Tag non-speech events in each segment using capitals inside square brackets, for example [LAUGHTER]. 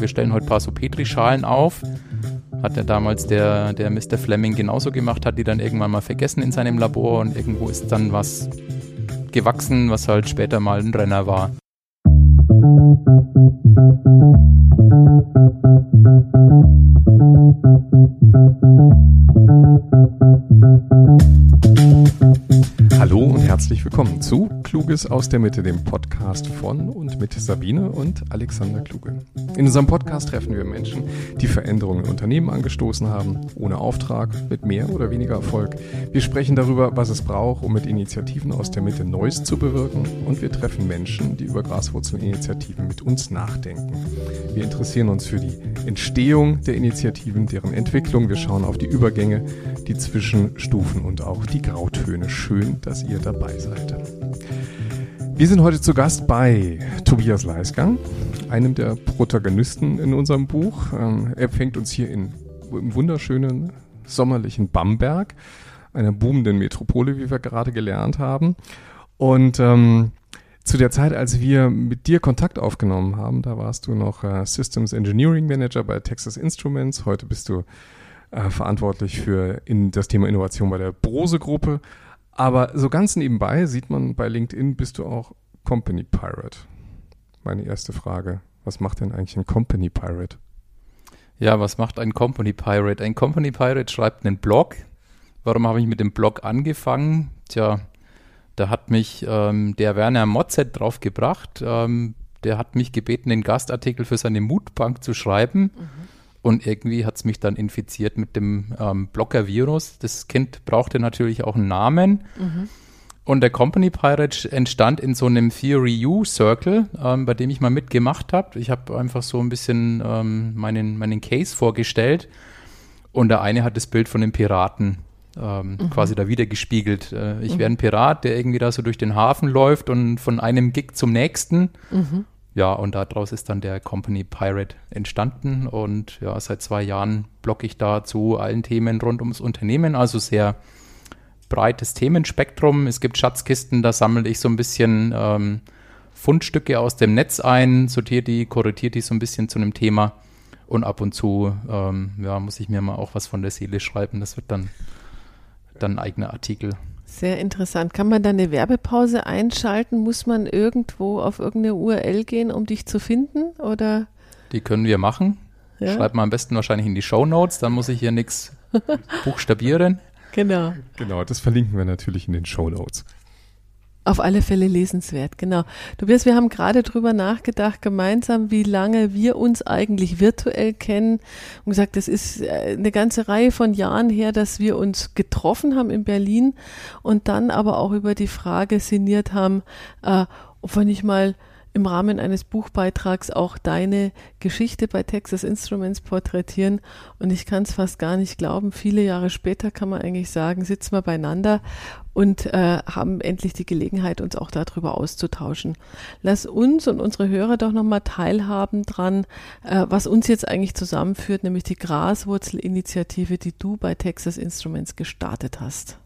wir stellen heute ein paar Petrischalen auf. Hat ja damals der, der Mr. Fleming genauso gemacht, hat die dann irgendwann mal vergessen in seinem Labor und irgendwo ist dann was gewachsen, was halt später mal ein Renner war. Hallo und herzlich willkommen zu Kluges aus der Mitte, dem Podcast von und mit Sabine und Alexander Kluge. In unserem Podcast treffen wir Menschen, die Veränderungen in Unternehmen angestoßen haben, ohne Auftrag, mit mehr oder weniger Erfolg. Wir sprechen darüber, was es braucht, um mit Initiativen aus der Mitte Neues zu bewirken und wir treffen Menschen, die über Graswurzelinitiativen mit uns nachdenken. Wir interessieren uns für die Entstehung der Initiativen, deren Entwicklung. Wir schauen auf die Übergänge, die Zwischenstufen und auch die Grautöne. Schön, dass ihr dabei seid. Wir sind heute zu Gast bei Tobias Leisgang, einem der Protagonisten in unserem Buch. Ähm, er fängt uns hier in, im wunderschönen sommerlichen Bamberg, einer boomenden Metropole, wie wir gerade gelernt haben. Und ähm, zu der Zeit, als wir mit dir Kontakt aufgenommen haben, da warst du noch äh, Systems Engineering Manager bei Texas Instruments. Heute bist du äh, verantwortlich für in das Thema Innovation bei der Brose Gruppe. Aber so ganz nebenbei sieht man bei LinkedIn bist du auch Company Pirate. Meine erste Frage. Was macht denn eigentlich ein Company Pirate? Ja, was macht ein Company Pirate? Ein Company Pirate schreibt einen Blog. Warum habe ich mit dem Blog angefangen? Tja, da hat mich ähm, der Werner Motzet drauf gebracht. Ähm, der hat mich gebeten, den Gastartikel für seine Mutbank zu schreiben. Mhm. Und irgendwie hat es mich dann infiziert mit dem ähm, Blocker-Virus. Das Kind brauchte natürlich auch einen Namen. Mhm. Und der Company Pirate entstand in so einem Theory U Circle, ähm, bei dem ich mal mitgemacht habe. Ich habe einfach so ein bisschen ähm, meinen, meinen Case vorgestellt. Und der eine hat das Bild von dem Piraten ähm, mhm. quasi da wieder gespiegelt. Äh, ich mhm. wäre ein Pirat, der irgendwie da so durch den Hafen läuft und von einem Gig zum nächsten. Mhm ja, und daraus ist dann der Company Pirate entstanden. Und ja, seit zwei Jahren blogge ich da zu allen Themen rund ums Unternehmen, also sehr breites Themenspektrum. Es gibt Schatzkisten, da sammle ich so ein bisschen ähm, Fundstücke aus dem Netz ein, sortiere die, korrigiere die so ein bisschen zu einem Thema. Und ab und zu ähm, ja, muss ich mir mal auch was von der Seele schreiben. Das wird dann, dann ein eigener Artikel. Sehr interessant. Kann man da eine Werbepause einschalten? Muss man irgendwo auf irgendeine URL gehen, um dich zu finden? Oder? Die können wir machen. Ja? Schreibt mal am besten wahrscheinlich in die Show Notes, dann muss ich hier nichts [LAUGHS] buchstabieren. Genau. Genau, das verlinken wir natürlich in den Show Notes. Auf alle Fälle lesenswert, genau. Tobias, wir haben gerade drüber nachgedacht, gemeinsam, wie lange wir uns eigentlich virtuell kennen und gesagt, das ist äh, eine ganze Reihe von Jahren her, dass wir uns getroffen haben in Berlin und dann aber auch über die Frage sinniert haben, äh, ob wir nicht mal im Rahmen eines Buchbeitrags auch deine Geschichte bei Texas Instruments porträtieren. Und ich kann es fast gar nicht glauben. Viele Jahre später kann man eigentlich sagen, sitzen wir beieinander und äh, haben endlich die Gelegenheit, uns auch darüber auszutauschen. Lass uns und unsere Hörer doch nochmal teilhaben dran, äh, was uns jetzt eigentlich zusammenführt, nämlich die Graswurzelinitiative, die du bei Texas Instruments gestartet hast.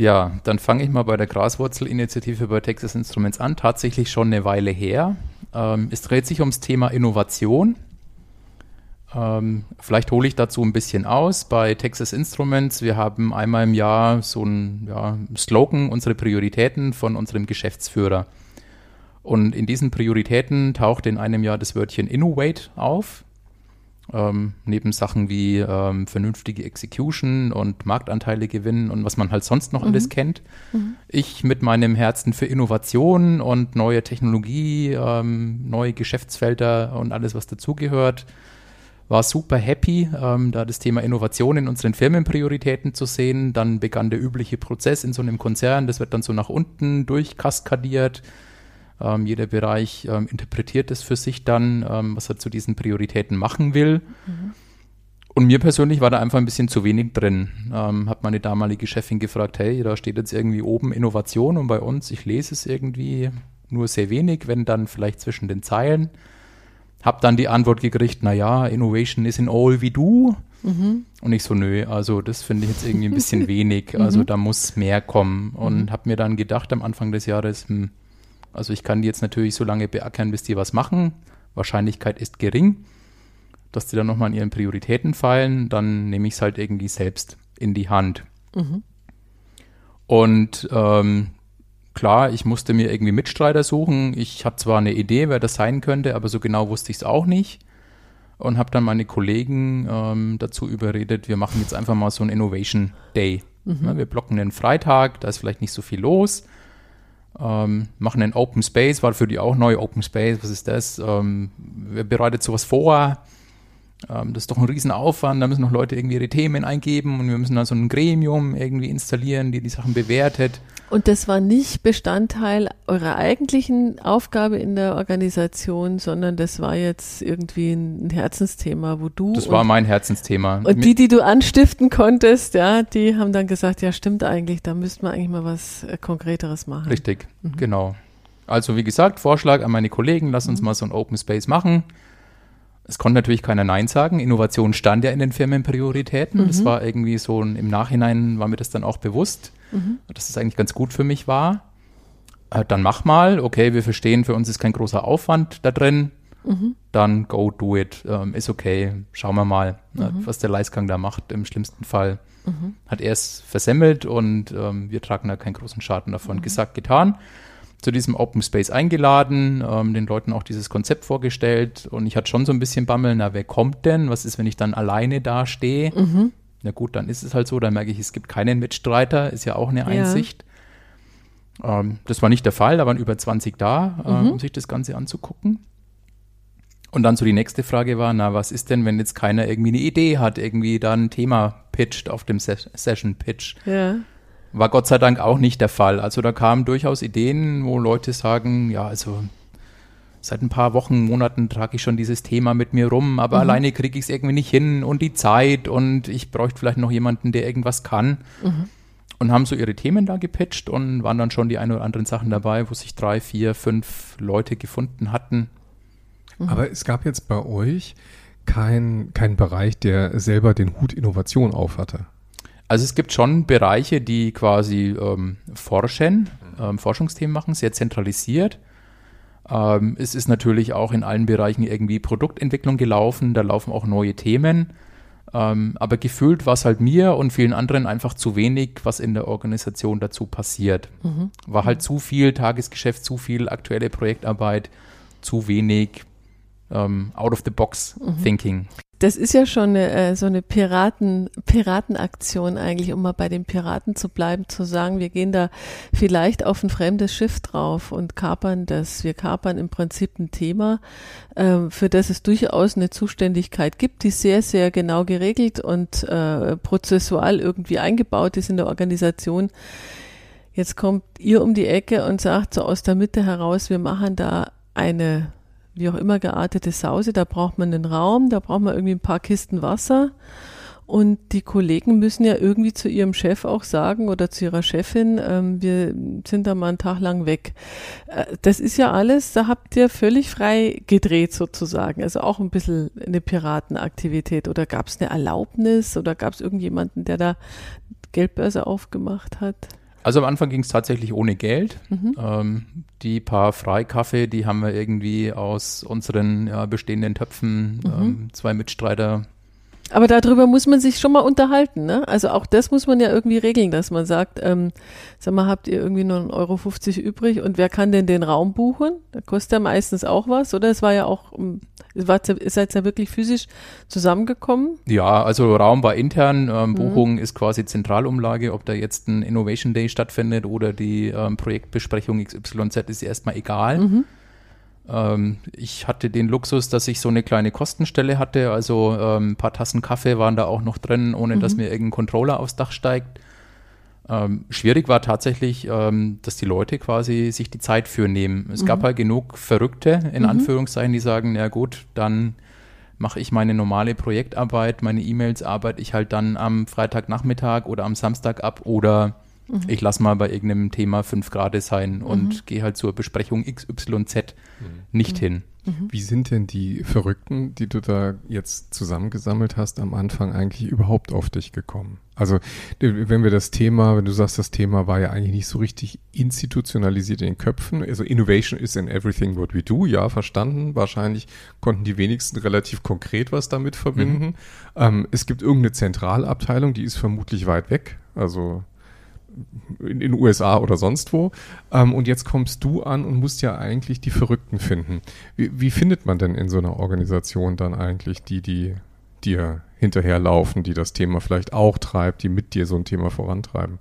Ja, dann fange ich mal bei der Graswurzelinitiative bei Texas Instruments an. Tatsächlich schon eine Weile her. Ähm, es dreht sich ums Thema Innovation. Ähm, vielleicht hole ich dazu ein bisschen aus. Bei Texas Instruments, wir haben einmal im Jahr so ein ja, Slogan, unsere Prioritäten von unserem Geschäftsführer. Und in diesen Prioritäten taucht in einem Jahr das Wörtchen Innovate auf. Ähm, neben Sachen wie ähm, vernünftige Execution und Marktanteile gewinnen und was man halt sonst noch mhm. alles kennt. Mhm. Ich mit meinem Herzen für Innovation und neue Technologie, ähm, neue Geschäftsfelder und alles, was dazugehört, war super happy, ähm, da das Thema Innovation in unseren Firmenprioritäten zu sehen. Dann begann der übliche Prozess in so einem Konzern, das wird dann so nach unten durchkaskadiert ähm, jeder Bereich ähm, interpretiert es für sich dann, ähm, was er zu diesen Prioritäten machen will. Mhm. Und mir persönlich war da einfach ein bisschen zu wenig drin. Ähm, hat meine damalige Chefin gefragt, hey, da steht jetzt irgendwie oben Innovation und bei uns, ich lese es irgendwie nur sehr wenig, wenn dann vielleicht zwischen den Zeilen. Hab dann die Antwort gekriegt, naja, Innovation is in all we do. Mhm. Und ich so, nö, also das finde ich jetzt irgendwie ein bisschen [LAUGHS] wenig. Also mhm. da muss mehr kommen. Und mhm. habe mir dann gedacht am Anfang des Jahres, hm, also ich kann die jetzt natürlich so lange beackern, bis die was machen. Wahrscheinlichkeit ist gering, dass die dann nochmal in ihren Prioritäten fallen, dann nehme ich es halt irgendwie selbst in die Hand. Mhm. Und ähm, klar, ich musste mir irgendwie Mitstreiter suchen. Ich habe zwar eine Idee, wer das sein könnte, aber so genau wusste ich es auch nicht. Und habe dann meine Kollegen ähm, dazu überredet, wir machen jetzt einfach mal so einen Innovation Day. Mhm. Ja, wir blocken den Freitag, da ist vielleicht nicht so viel los. Ähm, machen einen Open Space, war für die auch neu. Open Space, was ist das? Ähm, wer bereitet sowas vor? Ähm, das ist doch ein Riesenaufwand, da müssen noch Leute irgendwie ihre Themen eingeben und wir müssen dann so ein Gremium irgendwie installieren, die die Sachen bewertet. Und das war nicht Bestandteil eurer eigentlichen Aufgabe in der Organisation, sondern das war jetzt irgendwie ein Herzensthema, wo du. Das war mein Herzensthema. Und die, die du anstiften konntest, ja, die haben dann gesagt, ja, stimmt eigentlich, da müsste man eigentlich mal was äh, Konkreteres machen. Richtig, mhm. genau. Also wie gesagt, Vorschlag an meine Kollegen, lass uns mhm. mal so ein Open Space machen. Es konnte natürlich keiner Nein sagen. Innovation stand ja in den Firmenprioritäten. Mhm. Das war irgendwie so, im Nachhinein war mir das dann auch bewusst, mhm. dass das eigentlich ganz gut für mich war. Äh, dann mach mal, okay, wir verstehen, für uns ist kein großer Aufwand da drin. Mhm. Dann go do it. Ähm, ist okay. Schauen wir mal, äh, was der Leisgang da macht. Im schlimmsten Fall mhm. hat er es versemmelt und ähm, wir tragen da keinen großen Schaden davon. Mhm. Gesagt, getan zu diesem Open Space eingeladen, ähm, den Leuten auch dieses Konzept vorgestellt und ich hatte schon so ein bisschen Bammel, na, wer kommt denn? Was ist, wenn ich dann alleine dastehe? Mhm. Na gut, dann ist es halt so, dann merke ich, es gibt keinen Mitstreiter, ist ja auch eine Einsicht. Ja. Ähm, das war nicht der Fall, da waren über 20 da, äh, mhm. um sich das Ganze anzugucken. Und dann so die nächste Frage war, na, was ist denn, wenn jetzt keiner irgendwie eine Idee hat, irgendwie da ein Thema pitcht auf dem Ses Session Pitch? Ja. War Gott sei Dank auch nicht der Fall. Also da kamen durchaus Ideen, wo Leute sagen, ja, also seit ein paar Wochen, Monaten trage ich schon dieses Thema mit mir rum, aber mhm. alleine kriege ich es irgendwie nicht hin und die Zeit und ich bräuchte vielleicht noch jemanden, der irgendwas kann. Mhm. Und haben so ihre Themen da gepitcht und waren dann schon die ein oder anderen Sachen dabei, wo sich drei, vier, fünf Leute gefunden hatten. Mhm. Aber es gab jetzt bei euch keinen kein Bereich, der selber den Hut Innovation aufhatte. Also es gibt schon Bereiche, die quasi ähm, forschen, ähm, Forschungsthemen machen, sehr zentralisiert. Ähm, es ist natürlich auch in allen Bereichen irgendwie Produktentwicklung gelaufen, da laufen auch neue Themen. Ähm, aber gefühlt war es halt mir und vielen anderen einfach zu wenig, was in der Organisation dazu passiert. Mhm. War halt zu viel Tagesgeschäft, zu viel aktuelle Projektarbeit, zu wenig ähm, out-of-the-box-Thinking. Mhm das ist ja schon eine, äh, so eine Piraten, Piratenaktion eigentlich, um mal bei den Piraten zu bleiben, zu sagen, wir gehen da vielleicht auf ein fremdes Schiff drauf und kapern das. Wir kapern im Prinzip ein Thema, äh, für das es durchaus eine Zuständigkeit gibt, die sehr, sehr genau geregelt und äh, prozessual irgendwie eingebaut ist in der Organisation. Jetzt kommt ihr um die Ecke und sagt so aus der Mitte heraus, wir machen da eine wie auch immer geartete Sause. Da braucht man einen Raum, da braucht man irgendwie ein paar Kisten Wasser. Und die Kollegen müssen ja irgendwie zu ihrem Chef auch sagen oder zu ihrer Chefin, ähm, wir sind da mal einen Tag lang weg. Äh, das ist ja alles, da habt ihr völlig frei gedreht sozusagen. Also auch ein bisschen eine Piratenaktivität. Oder gab es eine Erlaubnis oder gab es irgendjemanden, der da Geldbörse aufgemacht hat? Also am Anfang ging es tatsächlich ohne Geld. Mhm. Ähm, die paar Freikaffee, die haben wir irgendwie aus unseren ja, bestehenden Töpfen, mhm. ähm, zwei Mitstreiter aber darüber muss man sich schon mal unterhalten, ne? Also auch das muss man ja irgendwie regeln, dass man sagt, ähm, sag mal, habt ihr irgendwie nur 1,50 Euro 50 übrig und wer kann denn den Raum buchen? Da kostet ja meistens auch was, oder? Es war ja auch, ähm, ihr seid ja wirklich physisch zusammengekommen? Ja, also Raum war intern, ähm, mhm. Buchung mhm. ist quasi Zentralumlage, ob da jetzt ein Innovation Day stattfindet oder die ähm, Projektbesprechung XYZ ist erstmal egal. Mhm. Ähm, ich hatte den Luxus, dass ich so eine kleine Kostenstelle hatte. Also ähm, ein paar Tassen Kaffee waren da auch noch drin, ohne mhm. dass mir irgendein Controller aufs Dach steigt. Ähm, schwierig war tatsächlich, dass die Leute quasi sich die Zeit für nehmen. Es mhm. gab halt genug Verrückte, in mhm. Anführungszeichen, die sagen, na gut, dann mache ich meine normale Projektarbeit, meine E-Mails arbeite ich halt dann am Freitagnachmittag oder am Samstag ab oder Mhm. Ich lasse mal bei irgendeinem Thema fünf Grad sein und mhm. gehe halt zur Besprechung XYZ mhm. nicht hin. Mhm. Wie sind denn die Verrückten, die du da jetzt zusammengesammelt hast, am Anfang eigentlich überhaupt auf dich gekommen? Also, wenn wir das Thema, wenn du sagst, das Thema war ja eigentlich nicht so richtig institutionalisiert in den Köpfen, also Innovation is in everything what we do, ja, verstanden. Wahrscheinlich konnten die wenigsten relativ konkret was damit verbinden. Mhm. Ähm, es gibt irgendeine Zentralabteilung, die ist vermutlich weit weg. Also in den USA oder sonst wo. Ähm, und jetzt kommst du an und musst ja eigentlich die Verrückten finden. Wie, wie findet man denn in so einer Organisation dann eigentlich die, die dir hinterherlaufen, die das Thema vielleicht auch treibt, die mit dir so ein Thema vorantreiben?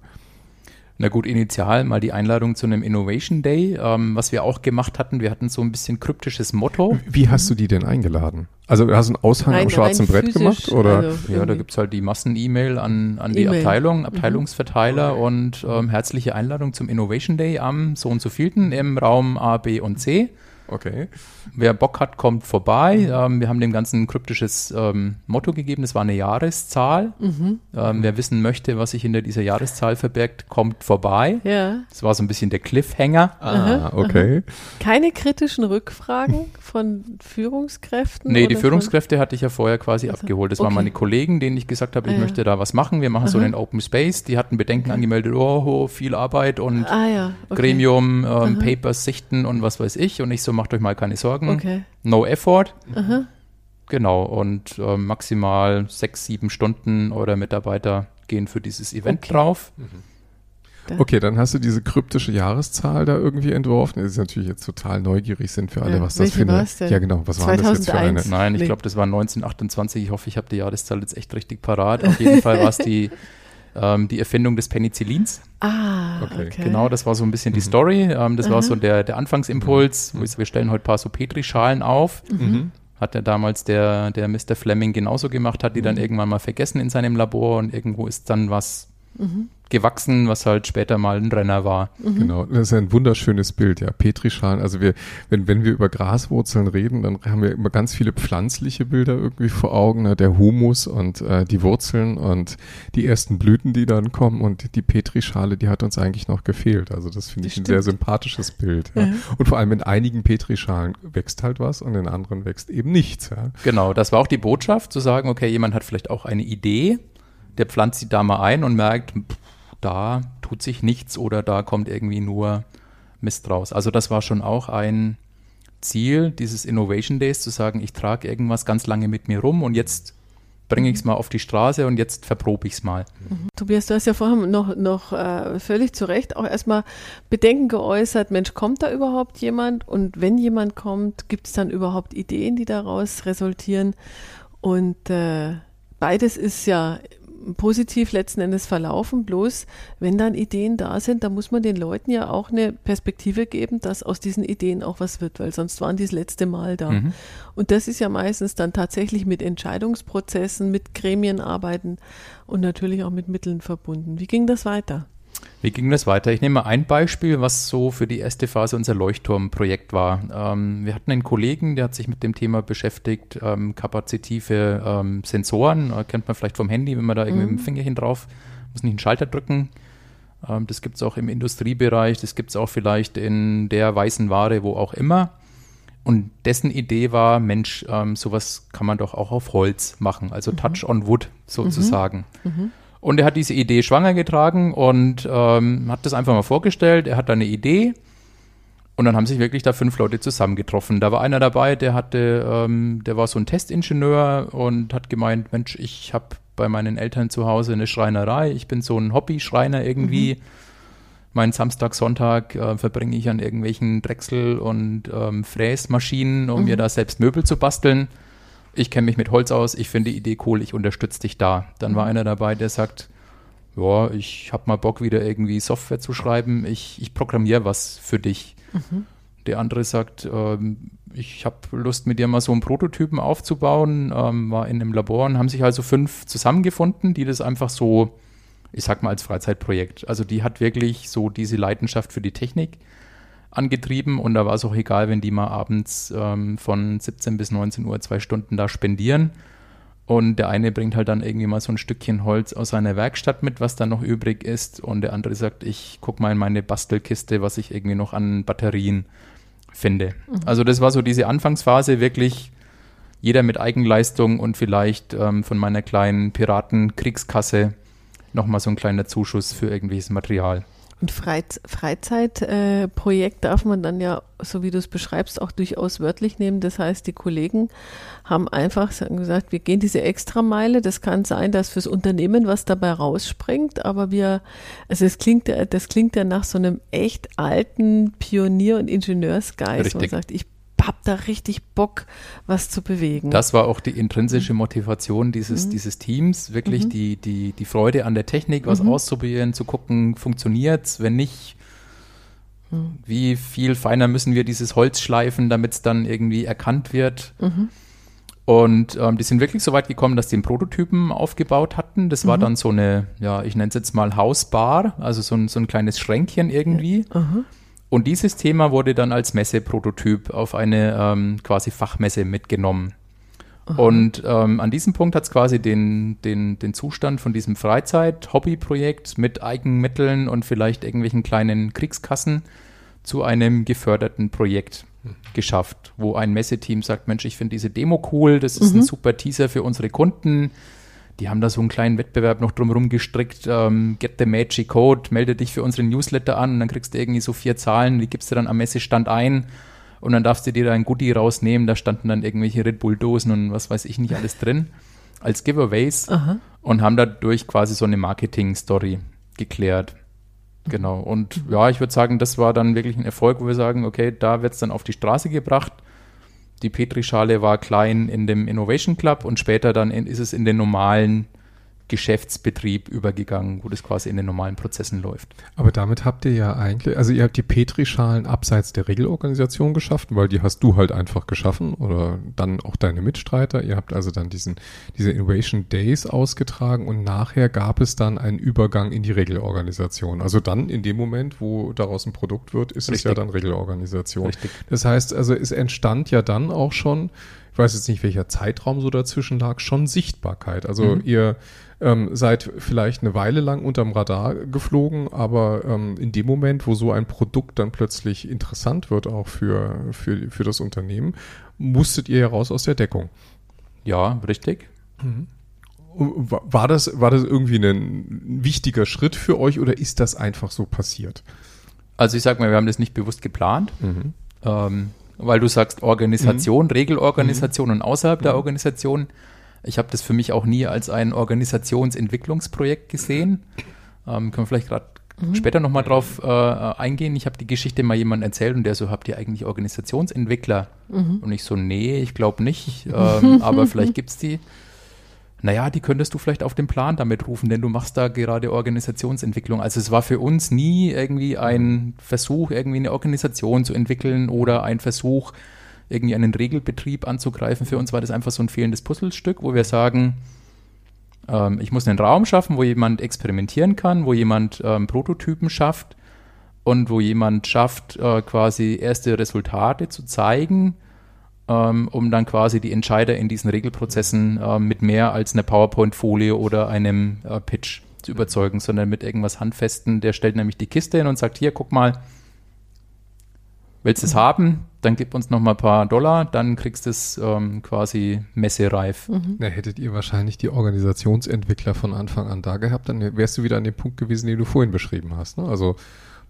Na gut, initial mal die Einladung zu einem Innovation Day, ähm, was wir auch gemacht hatten. Wir hatten so ein bisschen kryptisches Motto. Wie hast du die denn eingeladen? Also hast du einen Aushang rein, am schwarzen Brett gemacht? Oder? Also ja, da gibt es halt die Massen-E-Mail an, an die e Abteilung, mhm. Abteilungsverteiler mhm. und ähm, herzliche Einladung zum Innovation Day am so und so vielten im Raum A, B und C. Okay. Wer Bock hat, kommt vorbei. Mhm. Ähm, wir haben dem Ganzen ein kryptisches ähm, Motto gegeben. Das war eine Jahreszahl. Mhm. Ähm, wer wissen möchte, was sich hinter dieser Jahreszahl verbirgt, kommt vorbei. Ja. Das war so ein bisschen der Cliffhanger. Ah, okay. Keine kritischen Rückfragen von Führungskräften? Nee, die Führungskräfte hatte ich ja vorher quasi also, abgeholt. Das okay. waren meine Kollegen, denen ich gesagt habe, ich ah, ja. möchte da was machen. Wir machen Aha. so einen Open Space. Die hatten Bedenken okay. angemeldet, oh, viel Arbeit und ah, ja. okay. Gremium, ähm, Papers sichten und was weiß ich. Und ich so, macht euch mal keine Sorgen. Okay. No effort. Aha. Genau, und äh, maximal sechs, sieben Stunden eure Mitarbeiter gehen für dieses Event okay. drauf. Mhm. Okay, dann hast du diese kryptische Jahreszahl da irgendwie entworfen. Das ist natürlich jetzt total neugierig sind für alle, ja, was das für eine. Ja, genau, was war das jetzt für eine? Nein, ich glaube, das war 1928. Ich hoffe, ich habe die Jahreszahl jetzt echt richtig parat. Auf jeden Fall war es die [LAUGHS] ähm, die Erfindung des Penicillins. Ah, okay. okay. Genau, das war so ein bisschen die mhm. Story. Ähm, das Aha. war so der, der Anfangsimpuls. Mhm. Wir stellen heute ein paar so Petrischalen auf. Mhm. Hat er damals der, der Mr. Fleming genauso gemacht, hat die dann mhm. irgendwann mal vergessen in seinem Labor und irgendwo ist dann was mhm gewachsen, was halt später mal ein Renner war. Mhm. Genau, das ist ein wunderschönes Bild, ja. Petrischalen, also wir, wenn, wenn wir über Graswurzeln reden, dann haben wir immer ganz viele pflanzliche Bilder irgendwie vor Augen, ne? der Humus und äh, die Wurzeln und die ersten Blüten, die dann kommen und die Petrischale, die hat uns eigentlich noch gefehlt. Also das finde ich stimmt. ein sehr sympathisches Bild. Ja. Ja. Und vor allem in einigen Petrischalen wächst halt was und in anderen wächst eben nichts. Ja. Genau, das war auch die Botschaft, zu sagen, okay, jemand hat vielleicht auch eine Idee, der pflanzt sie da mal ein und merkt, pff, da tut sich nichts oder da kommt irgendwie nur Mist raus. Also das war schon auch ein Ziel dieses Innovation Days, zu sagen, ich trage irgendwas ganz lange mit mir rum und jetzt bringe ich es mal auf die Straße und jetzt verprobe ich es mal. Mhm. Tobias, du hast ja vorher noch, noch äh, völlig zu Recht auch erstmal Bedenken geäußert, Mensch, kommt da überhaupt jemand? Und wenn jemand kommt, gibt es dann überhaupt Ideen, die daraus resultieren? Und äh, beides ist ja positiv letzten Endes verlaufen. Bloß, wenn dann Ideen da sind, dann muss man den Leuten ja auch eine Perspektive geben, dass aus diesen Ideen auch was wird, weil sonst waren die das letzte Mal da. Mhm. Und das ist ja meistens dann tatsächlich mit Entscheidungsprozessen, mit Gremienarbeiten und natürlich auch mit Mitteln verbunden. Wie ging das weiter? Wie ging das weiter? Ich nehme mal ein Beispiel, was so für die erste Phase unser Leuchtturmprojekt war. Ähm, wir hatten einen Kollegen, der hat sich mit dem Thema beschäftigt, ähm, kapazitive ähm, Sensoren, äh, kennt man vielleicht vom Handy, wenn man da irgendwie mhm. mit dem Fingerchen drauf, muss nicht einen Schalter drücken. Ähm, das gibt es auch im Industriebereich, das gibt es auch vielleicht in der weißen Ware, wo auch immer. Und dessen Idee war, Mensch, ähm, sowas kann man doch auch auf Holz machen, also mhm. Touch on Wood sozusagen. Mhm. Und er hat diese Idee schwanger getragen und ähm, hat das einfach mal vorgestellt. Er hat da eine Idee und dann haben sich wirklich da fünf Leute zusammengetroffen. Da war einer dabei, der hatte, ähm, der war so ein Testingenieur und hat gemeint, Mensch, ich habe bei meinen Eltern zu Hause eine Schreinerei. Ich bin so ein Hobby-Schreiner irgendwie. Mhm. Meinen Samstag, Sonntag äh, verbringe ich an irgendwelchen Drechsel- und ähm, Fräsmaschinen, um mhm. mir da selbst Möbel zu basteln ich kenne mich mit Holz aus, ich finde die Idee cool, ich unterstütze dich da. Dann war mhm. einer dabei, der sagt, ja, ich habe mal Bock, wieder irgendwie Software zu schreiben, ich, ich programmiere was für dich. Mhm. Der andere sagt, ähm, ich habe Lust, mit dir mal so einen Prototypen aufzubauen, ähm, war in einem Labor und haben sich also fünf zusammengefunden, die das einfach so, ich sag mal, als Freizeitprojekt. Also die hat wirklich so diese Leidenschaft für die Technik angetrieben und da war es auch egal, wenn die mal abends ähm, von 17 bis 19 Uhr zwei Stunden da spendieren. Und der eine bringt halt dann irgendwie mal so ein Stückchen Holz aus seiner Werkstatt mit, was dann noch übrig ist. Und der andere sagt, ich guck mal in meine Bastelkiste, was ich irgendwie noch an Batterien finde. Mhm. Also das war so diese Anfangsphase, wirklich jeder mit Eigenleistung und vielleicht ähm, von meiner kleinen Piratenkriegskasse nochmal so ein kleiner Zuschuss für irgendwelches Material. Und Freiz Freizeitprojekt äh, darf man dann ja, so wie du es beschreibst, auch durchaus wörtlich nehmen. Das heißt, die Kollegen haben einfach gesagt, wir gehen diese Extrameile. Das kann sein, dass fürs Unternehmen was dabei rausspringt, aber wir, also es klingt, das klingt ja nach so einem echt alten Pionier- und Ingenieursgeist, man sagt, ich hab da richtig Bock, was zu bewegen. Das war auch die intrinsische Motivation dieses, mhm. dieses Teams, wirklich mhm. die, die, die Freude an der Technik, was mhm. auszuprobieren, zu gucken, funktioniert's, wenn nicht, mhm. wie viel feiner müssen wir dieses Holz schleifen, damit es dann irgendwie erkannt wird. Mhm. Und ähm, die sind wirklich so weit gekommen, dass die einen Prototypen aufgebaut hatten. Das war mhm. dann so eine, ja, ich nenne es jetzt mal Hausbar, also so ein, so ein kleines Schränkchen irgendwie. Ja. Und dieses Thema wurde dann als Messeprototyp auf eine ähm, quasi Fachmesse mitgenommen. Aha. Und ähm, an diesem Punkt hat es quasi den, den, den Zustand von diesem Freizeit-Hobby-Projekt mit Eigenmitteln und vielleicht irgendwelchen kleinen Kriegskassen zu einem geförderten Projekt hm. geschafft, wo ein Messeteam sagt, Mensch, ich finde diese Demo cool, das ist mhm. ein super Teaser für unsere Kunden die haben da so einen kleinen Wettbewerb noch drumherum gestrickt. Ähm, get the Magic Code, melde dich für unseren Newsletter an und dann kriegst du irgendwie so vier Zahlen, die gibst du dann am Messestand ein und dann darfst du dir da ein Goodie rausnehmen. Da standen dann irgendwelche Red Bull-Dosen und was weiß ich nicht alles drin [LAUGHS] als Giveaways Aha. und haben dadurch quasi so eine Marketing-Story geklärt. Genau. Und ja, ich würde sagen, das war dann wirklich ein Erfolg, wo wir sagen, okay, da wird es dann auf die Straße gebracht die Petrischale war klein in dem Innovation Club und später dann in, ist es in den normalen Geschäftsbetrieb übergegangen, wo das quasi in den normalen Prozessen läuft. Aber damit habt ihr ja eigentlich, also ihr habt die Petrischalen abseits der Regelorganisation geschaffen, weil die hast du halt einfach geschaffen oder dann auch deine Mitstreiter. Ihr habt also dann diesen, diese Innovation Days ausgetragen und nachher gab es dann einen Übergang in die Regelorganisation. Also dann in dem Moment, wo daraus ein Produkt wird, ist Richtig. es ja dann Regelorganisation. Richtig. Das heißt also, es entstand ja dann auch schon, weiß jetzt nicht, welcher Zeitraum so dazwischen lag, schon Sichtbarkeit. Also mhm. ihr ähm, seid vielleicht eine Weile lang unterm Radar geflogen, aber ähm, in dem Moment, wo so ein Produkt dann plötzlich interessant wird, auch für, für, für das Unternehmen, musstet ihr heraus aus der Deckung. Ja, richtig. Mhm. War das, war das irgendwie ein wichtiger Schritt für euch oder ist das einfach so passiert? Also ich sag mal, wir haben das nicht bewusst geplant. Mhm. Ähm, weil du sagst Organisation, mhm. Regelorganisation mhm. und außerhalb der mhm. Organisation ich habe das für mich auch nie als ein Organisationsentwicklungsprojekt gesehen. Ähm, können wir vielleicht gerade mhm. später nochmal drauf äh, eingehen. Ich habe die Geschichte mal jemand erzählt und der so, habt ihr eigentlich Organisationsentwickler? Mhm. Und ich so, nee, ich glaube nicht, [LAUGHS] ähm, aber vielleicht gibt es die. Naja, die könntest du vielleicht auf den Plan damit rufen, denn du machst da gerade Organisationsentwicklung. Also es war für uns nie irgendwie ein Versuch, irgendwie eine Organisation zu entwickeln oder ein Versuch, irgendwie einen Regelbetrieb anzugreifen. Für uns war das einfach so ein fehlendes Puzzlestück, wo wir sagen, ähm, ich muss einen Raum schaffen, wo jemand experimentieren kann, wo jemand ähm, Prototypen schafft und wo jemand schafft, äh, quasi erste Resultate zu zeigen, um dann quasi die Entscheider in diesen Regelprozessen äh, mit mehr als einer PowerPoint-Folie oder einem äh, Pitch zu überzeugen, sondern mit irgendwas Handfesten. Der stellt nämlich die Kiste hin und sagt, hier, guck mal, willst du es haben? dann gib uns noch mal ein paar Dollar, dann kriegst du es ähm, quasi messereif. Mhm. Ja, hättet ihr wahrscheinlich die Organisationsentwickler von Anfang an da gehabt, dann wärst du wieder an dem Punkt gewesen, den du vorhin beschrieben hast. Ne? Also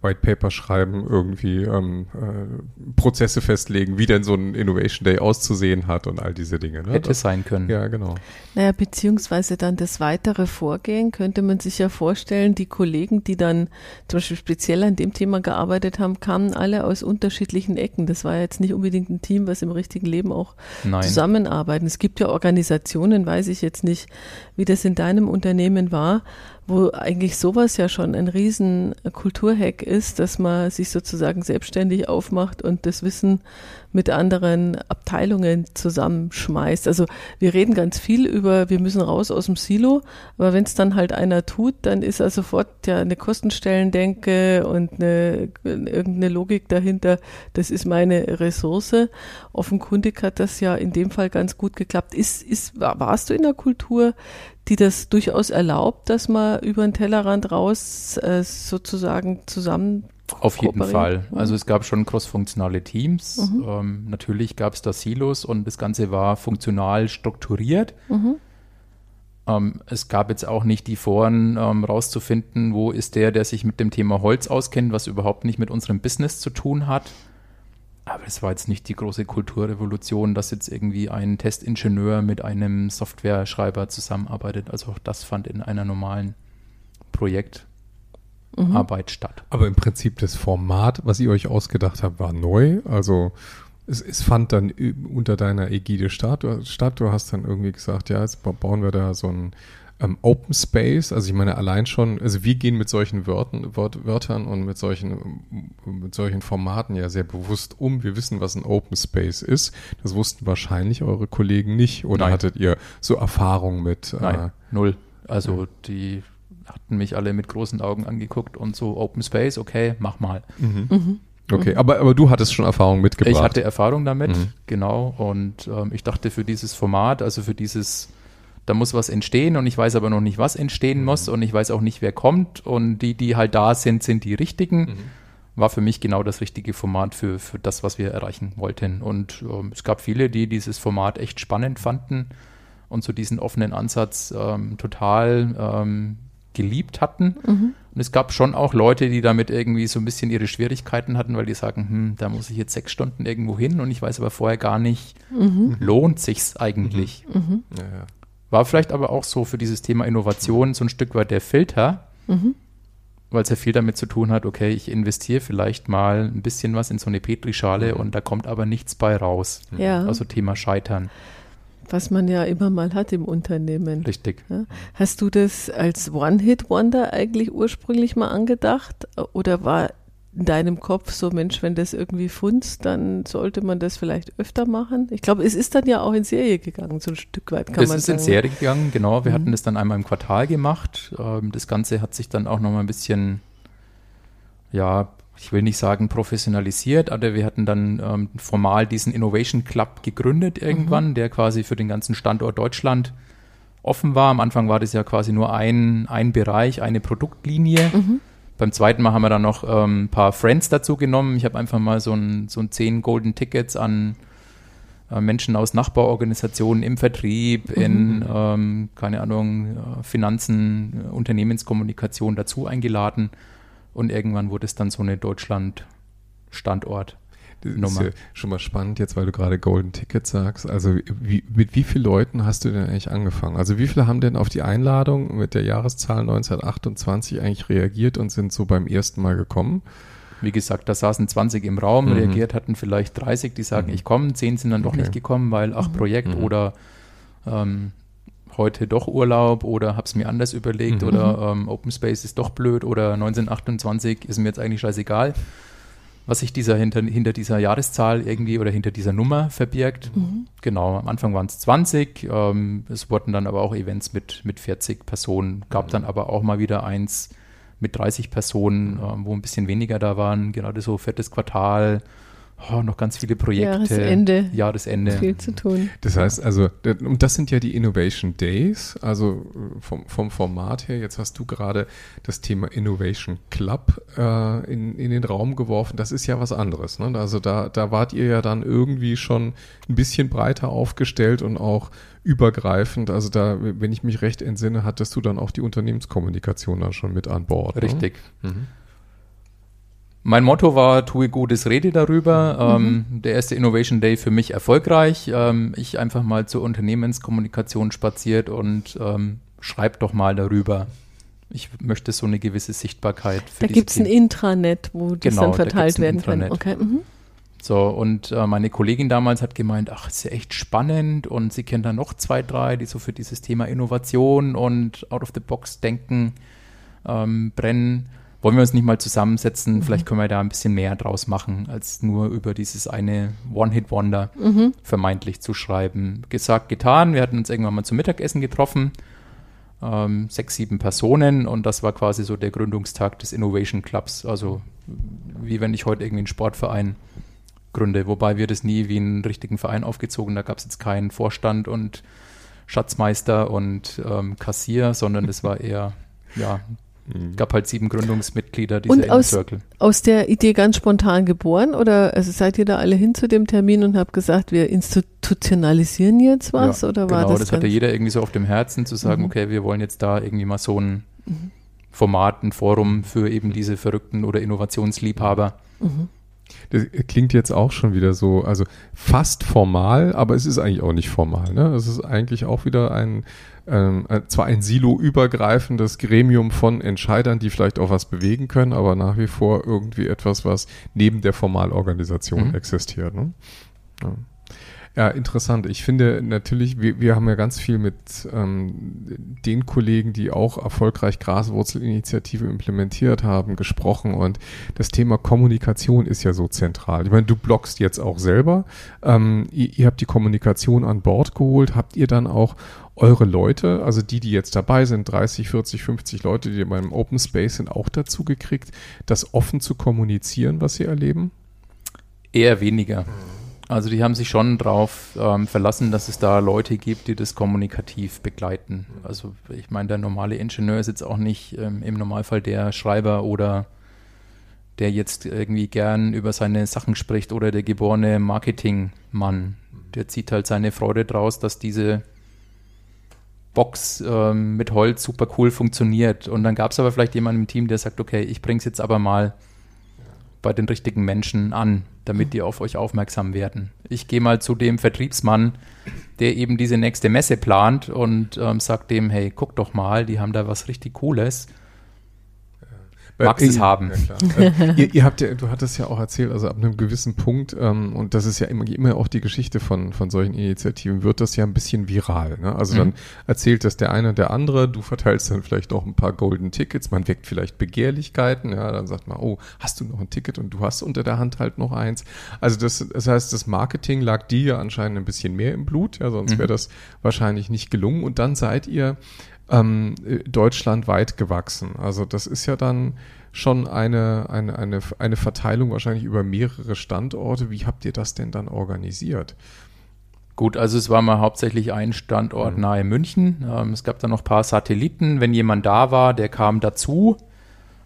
White Paper schreiben, irgendwie ähm, äh, Prozesse festlegen, wie denn so ein Innovation Day auszusehen hat und all diese Dinge. Ne? Hätte das, sein können. Ja, genau. Naja, beziehungsweise dann das weitere Vorgehen könnte man sich ja vorstellen, die Kollegen, die dann zum Beispiel speziell an dem Thema gearbeitet haben, kamen alle aus unterschiedlichen Ecken. Das war jetzt nicht unbedingt ein Team, was im richtigen Leben auch Nein. zusammenarbeiten. Es gibt ja Organisationen, weiß ich jetzt nicht, wie das in deinem Unternehmen war, wo eigentlich sowas ja schon ein riesen Kulturhack ist, dass man sich sozusagen selbstständig aufmacht und das Wissen mit anderen Abteilungen zusammenschmeißt. Also wir reden ganz viel über, wir müssen raus aus dem Silo, aber wenn es dann halt einer tut, dann ist er sofort ja eine Kostenstellendenke und eine, irgendeine Logik dahinter, das ist meine Ressource. Offenkundig hat das ja in dem Fall ganz gut geklappt. Ist, ist, warst du in der Kultur, die das durchaus erlaubt, dass man über den Tellerrand raus äh, sozusagen zusammen auf jeden Fall. Also es gab schon crossfunktionale Teams. Mhm. Ähm, natürlich gab es da Silos und das Ganze war funktional strukturiert. Mhm. Ähm, es gab jetzt auch nicht die Foren ähm, rauszufinden, wo ist der, der sich mit dem Thema Holz auskennt, was überhaupt nicht mit unserem Business zu tun hat. Aber es war jetzt nicht die große Kulturrevolution, dass jetzt irgendwie ein Testingenieur mit einem Softwareschreiber zusammenarbeitet. Also auch das fand in einer normalen Projekt mhm. Arbeit statt. Aber im Prinzip das Format, was ihr euch ausgedacht habt, war neu. Also es, es fand dann unter deiner Ägide statt. statt. Du hast dann irgendwie gesagt, ja, jetzt bauen wir da so ein ähm, Open Space. Also ich meine allein schon, also wir gehen mit solchen Wörtern, Wort, Wörtern und mit solchen, mit solchen Formaten ja sehr bewusst um. Wir wissen, was ein Open Space ist. Das wussten wahrscheinlich eure Kollegen nicht. Oder Nein. hattet ihr so Erfahrung mit? Nein, äh, null. Also die hatten mich alle mit großen Augen angeguckt und so Open Space, okay, mach mal. Mhm. Mhm. Okay, aber, aber du hattest schon Erfahrung mitgebracht. Ich hatte Erfahrung damit, mhm. genau. Und ähm, ich dachte für dieses Format, also für dieses, da muss was entstehen und ich weiß aber noch nicht, was entstehen mhm. muss und ich weiß auch nicht, wer kommt. Und die, die halt da sind, sind die richtigen. Mhm. War für mich genau das richtige Format für, für das, was wir erreichen wollten. Und ähm, es gab viele, die dieses Format echt spannend fanden und so diesen offenen Ansatz ähm, total ähm, geliebt hatten. Mhm. Und es gab schon auch Leute, die damit irgendwie so ein bisschen ihre Schwierigkeiten hatten, weil die sagen, hm, da muss ich jetzt sechs Stunden irgendwo hin und ich weiß aber vorher gar nicht, mhm. lohnt sich's eigentlich. Mhm. mhm. Ja, ja. War vielleicht aber auch so für dieses Thema Innovation so ein Stück weit der Filter, mhm. weil es ja viel damit zu tun hat, okay, ich investiere vielleicht mal ein bisschen was in so eine Petrischale mhm. und da kommt aber nichts bei raus. Ja. Also Thema Scheitern. Was man ja immer mal hat im Unternehmen. Richtig. Ja? Hast du das als One-Hit-Wonder eigentlich ursprünglich mal angedacht? Oder war in deinem Kopf so, Mensch, wenn das irgendwie funzt, dann sollte man das vielleicht öfter machen? Ich glaube, es ist dann ja auch in Serie gegangen, so ein Stück weit kann das man sagen. Es ist in Serie gegangen, genau. Wir mhm. hatten das dann einmal im Quartal gemacht. Ähm, das Ganze hat sich dann auch nochmal ein bisschen, ja, ich will nicht sagen professionalisiert, aber wir hatten dann ähm, formal diesen Innovation Club gegründet irgendwann, mhm. der quasi für den ganzen Standort Deutschland offen war. Am Anfang war das ja quasi nur ein, ein Bereich, eine Produktlinie. Mhm. Beim zweiten Mal haben wir dann noch ähm, ein paar Friends dazu genommen. Ich habe einfach mal so ein, so ein zehn Golden Tickets an äh, Menschen aus Nachbarorganisationen im Vertrieb, mhm. in, ähm, keine Ahnung, äh, Finanzen, äh, Unternehmenskommunikation dazu eingeladen und irgendwann wurde es dann so eine Deutschland-Standort. Das Nummer. ist ja schon mal spannend jetzt, weil du gerade Golden Ticket sagst. Also wie, mit wie vielen Leuten hast du denn eigentlich angefangen? Also wie viele haben denn auf die Einladung mit der Jahreszahl 1928 eigentlich reagiert und sind so beim ersten Mal gekommen? Wie gesagt, da saßen 20 im Raum, mhm. reagiert hatten vielleicht 30, die sagen, mhm. ich komme, 10 sind dann doch okay. nicht gekommen, weil ach, mhm. Projekt mhm. oder ähm, heute doch Urlaub oder habe es mir anders überlegt mhm. oder ähm, Open Space ist doch blöd oder 1928 ist mir jetzt eigentlich scheißegal, was sich dieser hinter, hinter dieser Jahreszahl irgendwie oder hinter dieser Nummer verbirgt. Mhm. Genau, am Anfang waren es 20, ähm, es wurden dann aber auch Events mit, mit 40 Personen, gab mhm. dann aber auch mal wieder eins mit 30 Personen, ähm, wo ein bisschen weniger da waren, gerade so viertes Quartal, Oh, noch ganz viele Projekte. Jahresende. Jahresende. Viel zu tun. Das heißt also, und das sind ja die Innovation Days, also äh, vom, vom Format her. Jetzt hast du gerade das Thema Innovation Club äh, in, in den Raum geworfen. Das ist ja was anderes. Ne? Also da, da wart ihr ja dann irgendwie schon ein bisschen breiter aufgestellt und auch übergreifend. Also da, wenn ich mich recht entsinne, hattest du dann auch die Unternehmenskommunikation dann schon mit an Bord. Ne? Richtig. Ne? Mhm. Mein Motto war, tue Gutes, rede darüber. Mhm. Ähm, der erste Innovation Day für mich erfolgreich. Ähm, ich einfach mal zur Unternehmenskommunikation spaziert und ähm, schreib doch mal darüber. Ich möchte so eine gewisse Sichtbarkeit für Da gibt es ein Intranet, wo das genau, dann verteilt da werden kann. Okay. Mhm. So, und äh, meine Kollegin damals hat gemeint, ach, ist ja echt spannend und sie kennt da noch zwei, drei, die so für dieses Thema Innovation und out of the box denken ähm, brennen. Wollen wir uns nicht mal zusammensetzen? Mhm. Vielleicht können wir da ein bisschen mehr draus machen, als nur über dieses eine One-Hit-Wonder mhm. vermeintlich zu schreiben. Gesagt, getan. Wir hatten uns irgendwann mal zum Mittagessen getroffen. Ähm, sechs, sieben Personen und das war quasi so der Gründungstag des Innovation Clubs. Also wie wenn ich heute irgendwie einen Sportverein gründe, wobei wir das nie wie einen richtigen Verein aufgezogen. Da gab es jetzt keinen Vorstand und Schatzmeister und ähm, Kassier, sondern es war eher, ja, mhm. gab halt sieben Gründungsmitglieder dieser und aus, Circle. aus der Idee ganz spontan geboren oder also seid ihr da alle hin zu dem Termin und habt gesagt, wir institutionalisieren jetzt was ja, oder war genau, das? das hatte jeder irgendwie so auf dem Herzen zu sagen, mhm. okay, wir wollen jetzt da irgendwie mal so ein mhm. Format, ein Forum für eben diese verrückten oder Innovationsliebhaber. Mhm. Das klingt jetzt auch schon wieder so, also fast formal, aber es ist eigentlich auch nicht formal. Ne? Es ist eigentlich auch wieder ein, ähm, äh, zwar ein Silo-übergreifendes Gremium von Entscheidern, die vielleicht auch was bewegen können, aber nach wie vor irgendwie etwas, was neben der Formalorganisation mhm. existiert. Ne? Ja. Ja, interessant. Ich finde natürlich, wir, wir haben ja ganz viel mit ähm, den Kollegen, die auch erfolgreich Graswurzelinitiative implementiert haben, gesprochen und das Thema Kommunikation ist ja so zentral. Ich meine, du bloggst jetzt auch selber. Ähm, ihr, ihr habt die Kommunikation an Bord geholt. Habt ihr dann auch eure Leute, also die, die jetzt dabei sind, 30, 40, 50 Leute, die beim Open Space sind, auch dazu gekriegt, das offen zu kommunizieren, was sie erleben? Eher weniger. Also die haben sich schon darauf ähm, verlassen, dass es da Leute gibt, die das kommunikativ begleiten. Also ich meine, der normale Ingenieur ist jetzt auch nicht ähm, im Normalfall der Schreiber oder der jetzt irgendwie gern über seine Sachen spricht oder der geborene Marketingmann. Der zieht halt seine Freude draus, dass diese Box ähm, mit Holz super cool funktioniert. Und dann gab es aber vielleicht jemanden im Team, der sagt, okay, ich bring's jetzt aber mal bei den richtigen Menschen an, damit die auf euch aufmerksam werden. Ich gehe mal zu dem Vertriebsmann, der eben diese nächste Messe plant und ähm, sagt dem, hey, guck doch mal, die haben da was richtig Cooles. Magst es haben. Ja, äh, [LAUGHS] ihr, ihr, habt ja, du hattest ja auch erzählt, also ab einem gewissen Punkt, ähm, und das ist ja immer, immer auch die Geschichte von, von solchen Initiativen, wird das ja ein bisschen viral. Ne? Also mhm. dann erzählt das der eine der andere, du verteilst dann vielleicht auch ein paar Golden Tickets, man weckt vielleicht Begehrlichkeiten, ja, dann sagt man, oh, hast du noch ein Ticket und du hast unter der Hand halt noch eins. Also das, das heißt, das Marketing lag dir ja anscheinend ein bisschen mehr im Blut, ja, sonst mhm. wäre das wahrscheinlich nicht gelungen. Und dann seid ihr ähm, deutschlandweit gewachsen. Also das ist ja dann schon eine, eine, eine, eine Verteilung wahrscheinlich über mehrere Standorte. Wie habt ihr das denn dann organisiert? Gut, also es war mal hauptsächlich ein Standort mhm. nahe München. Ähm, es gab dann noch ein paar Satelliten. Wenn jemand da war, der kam dazu.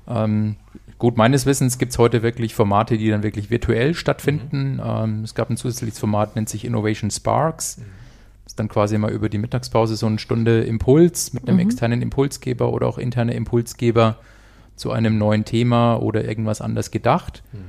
Ähm, gut, meines Wissens gibt es heute wirklich Formate, die dann wirklich virtuell stattfinden. Mhm. Ähm, es gab ein zusätzliches Format, nennt sich Innovation Sparks. Mhm ist dann quasi mal über die Mittagspause so eine Stunde Impuls mit einem mhm. externen Impulsgeber oder auch interne Impulsgeber zu einem neuen Thema oder irgendwas anders gedacht. Mhm.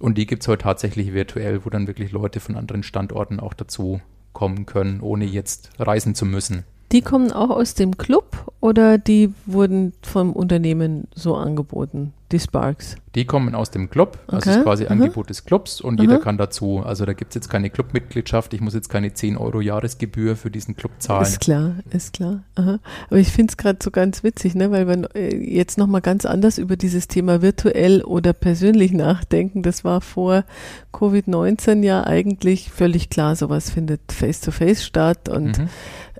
Und die gibt es heute tatsächlich virtuell, wo dann wirklich Leute von anderen Standorten auch dazu kommen können, ohne jetzt reisen zu müssen. Die kommen auch aus dem Club oder die wurden vom Unternehmen so angeboten, die Sparks? Die kommen aus dem Club, also okay. ist quasi Aha. Angebot des Clubs und Aha. jeder kann dazu. Also da gibt es jetzt keine Clubmitgliedschaft, ich muss jetzt keine 10 Euro Jahresgebühr für diesen Club zahlen. Ist klar, ist klar. Aha. Aber ich finde es gerade so ganz witzig, ne? weil wir äh, jetzt nochmal ganz anders über dieses Thema virtuell oder persönlich nachdenken. Das war vor Covid-19 ja eigentlich völlig klar, sowas findet face-to-face -face statt und mhm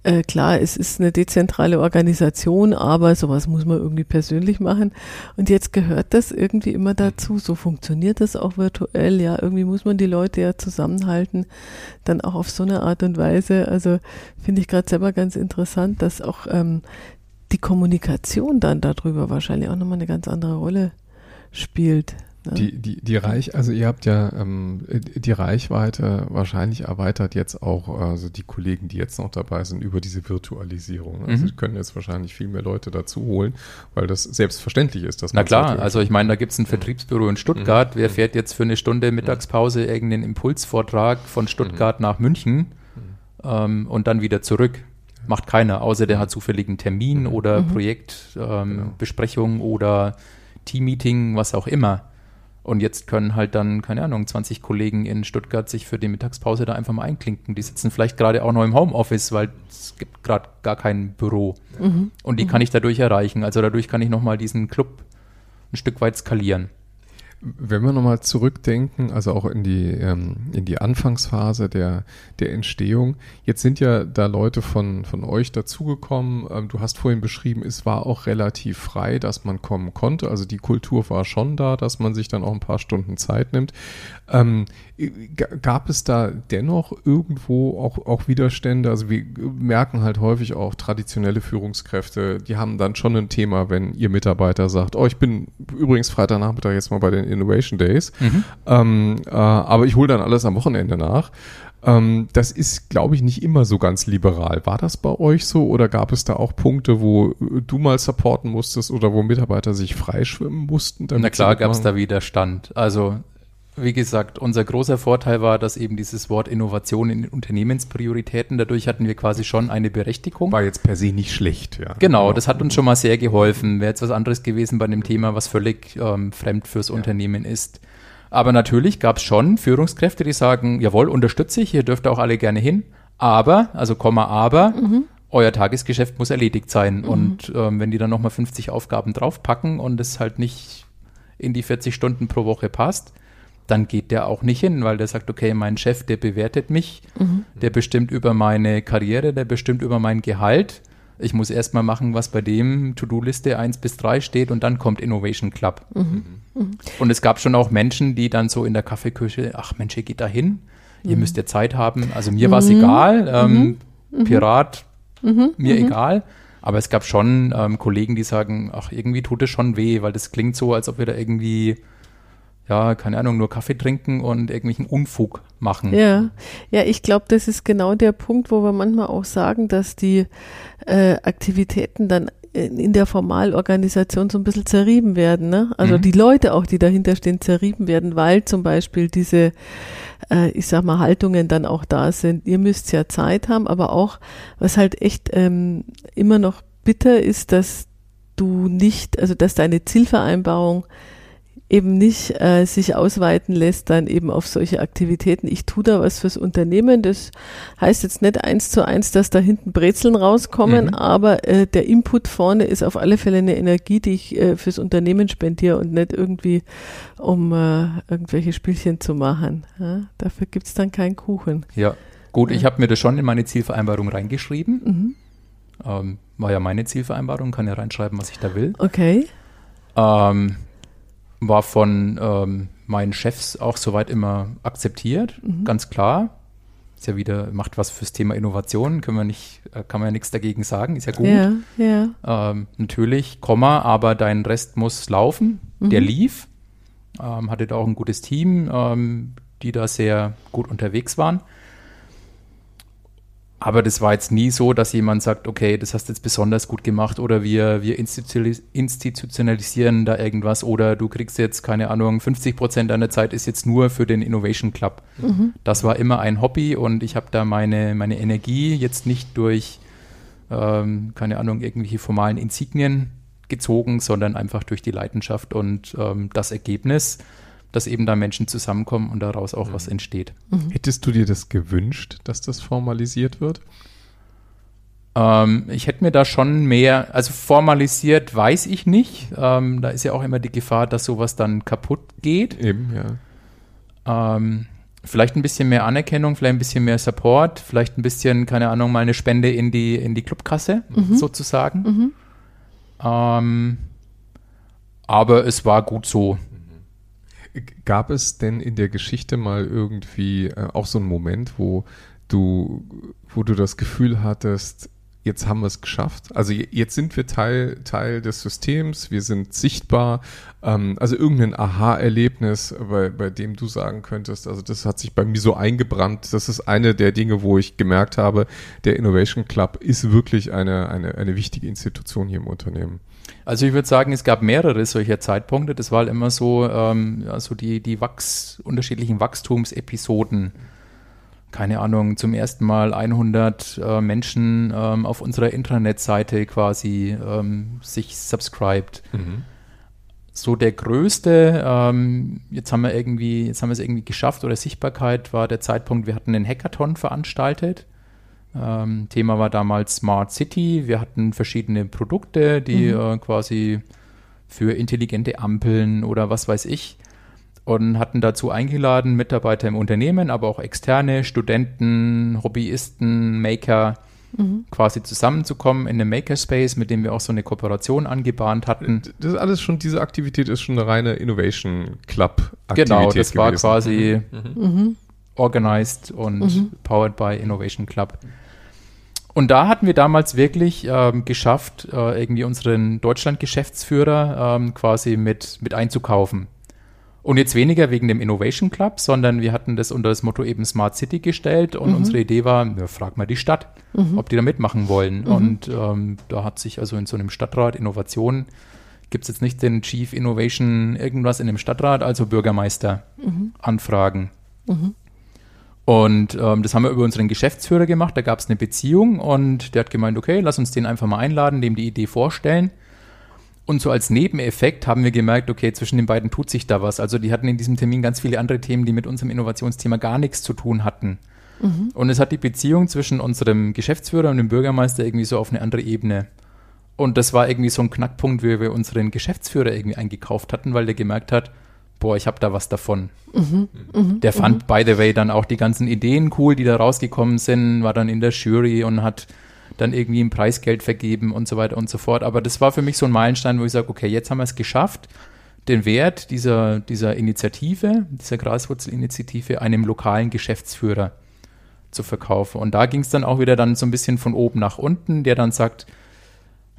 äh, klar, es ist eine dezentrale Organisation, aber sowas muss man irgendwie persönlich machen. Und jetzt gehört das irgendwie immer dazu. So funktioniert das auch virtuell. Ja, irgendwie muss man die Leute ja zusammenhalten, dann auch auf so eine Art und Weise. Also finde ich gerade selber ganz interessant, dass auch ähm, die Kommunikation dann darüber wahrscheinlich auch nochmal eine ganz andere Rolle spielt. Die, die, die Reich, also ihr habt ja ähm, die Reichweite wahrscheinlich erweitert jetzt auch, also die Kollegen, die jetzt noch dabei sind, über diese Virtualisierung. Also mhm. sie können jetzt wahrscheinlich viel mehr Leute dazu holen, weil das selbstverständlich ist. Dass Na klar, also ich meine, da gibt es ein Vertriebsbüro in Stuttgart. Mhm. Wer fährt jetzt für eine Stunde Mittagspause irgendeinen Impulsvortrag von Stuttgart mhm. nach München mhm. ähm, und dann wieder zurück? Macht keiner, außer der hat zufälligen Termin mhm. oder mhm. Projektbesprechung ähm, genau. oder Teammeeting, was auch immer. Und jetzt können halt dann, keine Ahnung, 20 Kollegen in Stuttgart sich für die Mittagspause da einfach mal einklinken. Die sitzen vielleicht gerade auch noch im Homeoffice, weil es gibt gerade gar kein Büro. Mhm. Und die mhm. kann ich dadurch erreichen. Also dadurch kann ich nochmal diesen Club ein Stück weit skalieren. Wenn wir nochmal zurückdenken, also auch in die, ähm, in die Anfangsphase der, der Entstehung, jetzt sind ja da Leute von, von euch dazugekommen. Ähm, du hast vorhin beschrieben, es war auch relativ frei, dass man kommen konnte. Also die Kultur war schon da, dass man sich dann auch ein paar Stunden Zeit nimmt. Ähm, gab es da dennoch irgendwo auch, auch Widerstände? Also wir merken halt häufig auch traditionelle Führungskräfte, die haben dann schon ein Thema, wenn ihr Mitarbeiter sagt, oh, ich bin übrigens Freitagnachmittag jetzt mal bei den Innovation Days, mhm. ähm, äh, aber ich hole dann alles am Wochenende nach. Ähm, das ist, glaube ich, nicht immer so ganz liberal. War das bei euch so oder gab es da auch Punkte, wo du mal supporten musstest oder wo Mitarbeiter sich freischwimmen mussten? Na klar gab es da Widerstand. Also wie gesagt, unser großer Vorteil war, dass eben dieses Wort Innovation in Unternehmensprioritäten, dadurch hatten wir quasi schon eine Berechtigung. War jetzt per se nicht schlecht, ja. Genau, das hat uns schon mal sehr geholfen. Wäre jetzt was anderes gewesen bei dem Thema, was völlig ähm, fremd fürs ja. Unternehmen ist. Aber natürlich gab es schon Führungskräfte, die sagen, jawohl, unterstütze ich, ihr dürft auch alle gerne hin, aber, also Komma, aber, mhm. euer Tagesgeschäft muss erledigt sein. Mhm. Und ähm, wenn die dann nochmal 50 Aufgaben draufpacken und es halt nicht in die 40 Stunden pro Woche passt, dann geht der auch nicht hin, weil der sagt, okay, mein Chef, der bewertet mich, mhm. der bestimmt über meine Karriere, der bestimmt über mein Gehalt. Ich muss erstmal machen, was bei dem To-Do-Liste 1 bis 3 steht und dann kommt Innovation Club. Mhm. Mhm. Und es gab schon auch Menschen, die dann so in der Kaffeeküche, ach Mensch, ihr geht da hin, ihr mhm. müsst ja Zeit haben. Also mir war es mhm. egal, ähm, mhm. Pirat, mir egal. Aber es gab schon ähm, Kollegen, die sagen, ach, irgendwie tut es schon weh, weil das klingt so, als ob wir da irgendwie ja, keine Ahnung, nur Kaffee trinken und irgendwelchen Unfug machen. Ja, ja, ich glaube, das ist genau der Punkt, wo wir manchmal auch sagen, dass die äh, Aktivitäten dann in der Formalorganisation so ein bisschen zerrieben werden. Ne? Also mhm. die Leute auch, die dahinter stehen, zerrieben werden, weil zum Beispiel diese, äh, ich sag mal, Haltungen dann auch da sind. Ihr müsst ja Zeit haben, aber auch, was halt echt ähm, immer noch bitter ist, dass du nicht, also dass deine Zielvereinbarung eben nicht äh, sich ausweiten lässt, dann eben auf solche Aktivitäten. Ich tue da was fürs Unternehmen. Das heißt jetzt nicht eins zu eins, dass da hinten Brezeln rauskommen, mhm. aber äh, der Input vorne ist auf alle Fälle eine Energie, die ich äh, fürs Unternehmen spendiere und nicht irgendwie, um äh, irgendwelche Spielchen zu machen. Ja? Dafür gibt's dann keinen Kuchen. Ja, gut, ja. ich habe mir das schon in meine Zielvereinbarung reingeschrieben. Mhm. Ähm, war ja meine Zielvereinbarung, kann ja reinschreiben, was ich da will. Okay. Ähm, war von ähm, meinen Chefs auch soweit immer akzeptiert, mhm. ganz klar. Ist ja wieder, macht was fürs Thema Innovation, können wir nicht, äh, kann man ja nichts dagegen sagen, ist ja gut. Ja, ja. Ähm, natürlich, Komma, aber dein Rest muss laufen. Mhm. Der lief. Ähm, hatte da auch ein gutes Team, ähm, die da sehr gut unterwegs waren. Aber das war jetzt nie so, dass jemand sagt, okay, das hast du jetzt besonders gut gemacht oder wir, wir institutionalisieren da irgendwas oder du kriegst jetzt, keine Ahnung, 50 Prozent deiner Zeit ist jetzt nur für den Innovation Club. Mhm. Das war immer ein Hobby und ich habe da meine, meine Energie jetzt nicht durch, ähm, keine Ahnung, irgendwelche formalen Insignien gezogen, sondern einfach durch die Leidenschaft und ähm, das Ergebnis dass eben da Menschen zusammenkommen und daraus auch mhm. was entsteht. Mhm. Hättest du dir das gewünscht, dass das formalisiert wird? Ähm, ich hätte mir da schon mehr, also formalisiert weiß ich nicht. Ähm, da ist ja auch immer die Gefahr, dass sowas dann kaputt geht. Eben, ja. Ähm, vielleicht ein bisschen mehr Anerkennung, vielleicht ein bisschen mehr Support, vielleicht ein bisschen, keine Ahnung, mal eine Spende in die, in die Clubkasse mhm. sozusagen. Mhm. Ähm, aber es war gut so. Gab es denn in der Geschichte mal irgendwie äh, auch so einen Moment, wo du, wo du das Gefühl hattest, jetzt haben wir es geschafft. Also jetzt sind wir Teil, Teil des Systems, wir sind sichtbar. Ähm, also irgendein Aha-Erlebnis, bei, bei dem du sagen könntest, also das hat sich bei mir so eingebrannt. Das ist eine der Dinge, wo ich gemerkt habe, der Innovation Club ist wirklich eine, eine, eine wichtige Institution hier im Unternehmen. Also ich würde sagen, es gab mehrere solcher Zeitpunkte. Das war halt immer so, ähm, also die, die Wachs, unterschiedlichen Wachstumsepisoden. Keine Ahnung, zum ersten Mal 100 äh, Menschen ähm, auf unserer Intranet-Seite quasi ähm, sich subscribed. Mhm. so der größte, ähm, jetzt haben wir irgendwie, jetzt haben wir es irgendwie geschafft oder Sichtbarkeit war der Zeitpunkt, wir hatten einen Hackathon veranstaltet. Ähm, Thema war damals Smart City. Wir hatten verschiedene Produkte, die mhm. äh, quasi für intelligente Ampeln oder was weiß ich und hatten dazu eingeladen Mitarbeiter im Unternehmen, aber auch externe Studenten, Hobbyisten, Maker, mhm. quasi zusammenzukommen in einem Makerspace, mit dem wir auch so eine Kooperation angebahnt hatten. Das ist alles schon, diese Aktivität ist schon eine reine Innovation Club Aktivität Genau, das gewesen. war quasi mhm. mhm. organized und mhm. powered by Innovation Club. Und da hatten wir damals wirklich ähm, geschafft, äh, irgendwie unseren Deutschland-Geschäftsführer ähm, quasi mit, mit einzukaufen. Und jetzt weniger wegen dem Innovation Club, sondern wir hatten das unter das Motto eben Smart City gestellt und mhm. unsere Idee war, ja, frag mal die Stadt, mhm. ob die da mitmachen wollen. Mhm. Und ähm, da hat sich also in so einem Stadtrat Innovation, gibt es jetzt nicht den Chief Innovation irgendwas in dem Stadtrat, also Bürgermeister mhm. anfragen. Und ähm, das haben wir über unseren Geschäftsführer gemacht, da gab es eine Beziehung und der hat gemeint, okay, lass uns den einfach mal einladen, dem die Idee vorstellen. Und so als Nebeneffekt haben wir gemerkt, okay, zwischen den beiden tut sich da was. Also die hatten in diesem Termin ganz viele andere Themen, die mit unserem Innovationsthema gar nichts zu tun hatten. Mhm. Und es hat die Beziehung zwischen unserem Geschäftsführer und dem Bürgermeister irgendwie so auf eine andere Ebene. Und das war irgendwie so ein Knackpunkt, wie wir unseren Geschäftsführer irgendwie eingekauft hatten, weil der gemerkt hat, boah, ich habe da was davon. Mhm. Mhm. Der fand, mhm. by the way, dann auch die ganzen Ideen cool, die da rausgekommen sind, war dann in der Jury und hat dann irgendwie ein Preisgeld vergeben und so weiter und so fort. Aber das war für mich so ein Meilenstein, wo ich sage, okay, jetzt haben wir es geschafft, den Wert dieser, dieser Initiative, dieser Graswurzelinitiative einem lokalen Geschäftsführer zu verkaufen. Und da ging es dann auch wieder dann so ein bisschen von oben nach unten, der dann sagt,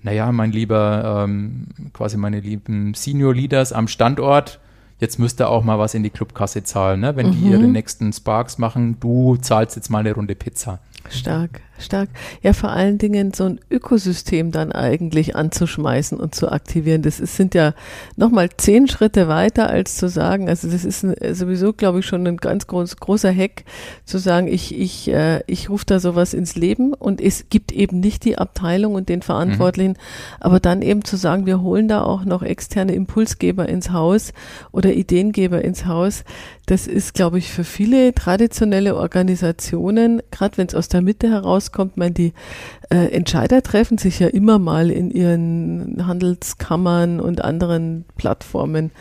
naja, mein lieber, ähm, quasi meine lieben Senior Leaders am Standort, jetzt müsst ihr auch mal was in die Clubkasse zahlen, ne? Wenn mhm. die ihre nächsten Sparks machen, du zahlst jetzt mal eine Runde Pizza. Stark, stark. Ja, vor allen Dingen so ein Ökosystem dann eigentlich anzuschmeißen und zu aktivieren. Das ist, sind ja nochmal zehn Schritte weiter, als zu sagen, also das ist ein, sowieso, glaube ich, schon ein ganz groß, großer Hack, zu sagen, ich, ich, äh, ich rufe da sowas ins Leben und es gibt eben nicht die Abteilung und den Verantwortlichen, mhm. aber dann eben zu sagen, wir holen da auch noch externe Impulsgeber ins Haus oder Ideengeber ins Haus, das ist, glaube ich, für viele traditionelle Organisationen, gerade wenn es aus der Mitte herauskommt, man die äh, Entscheider treffen sich ja immer mal in ihren Handelskammern und anderen Plattformen.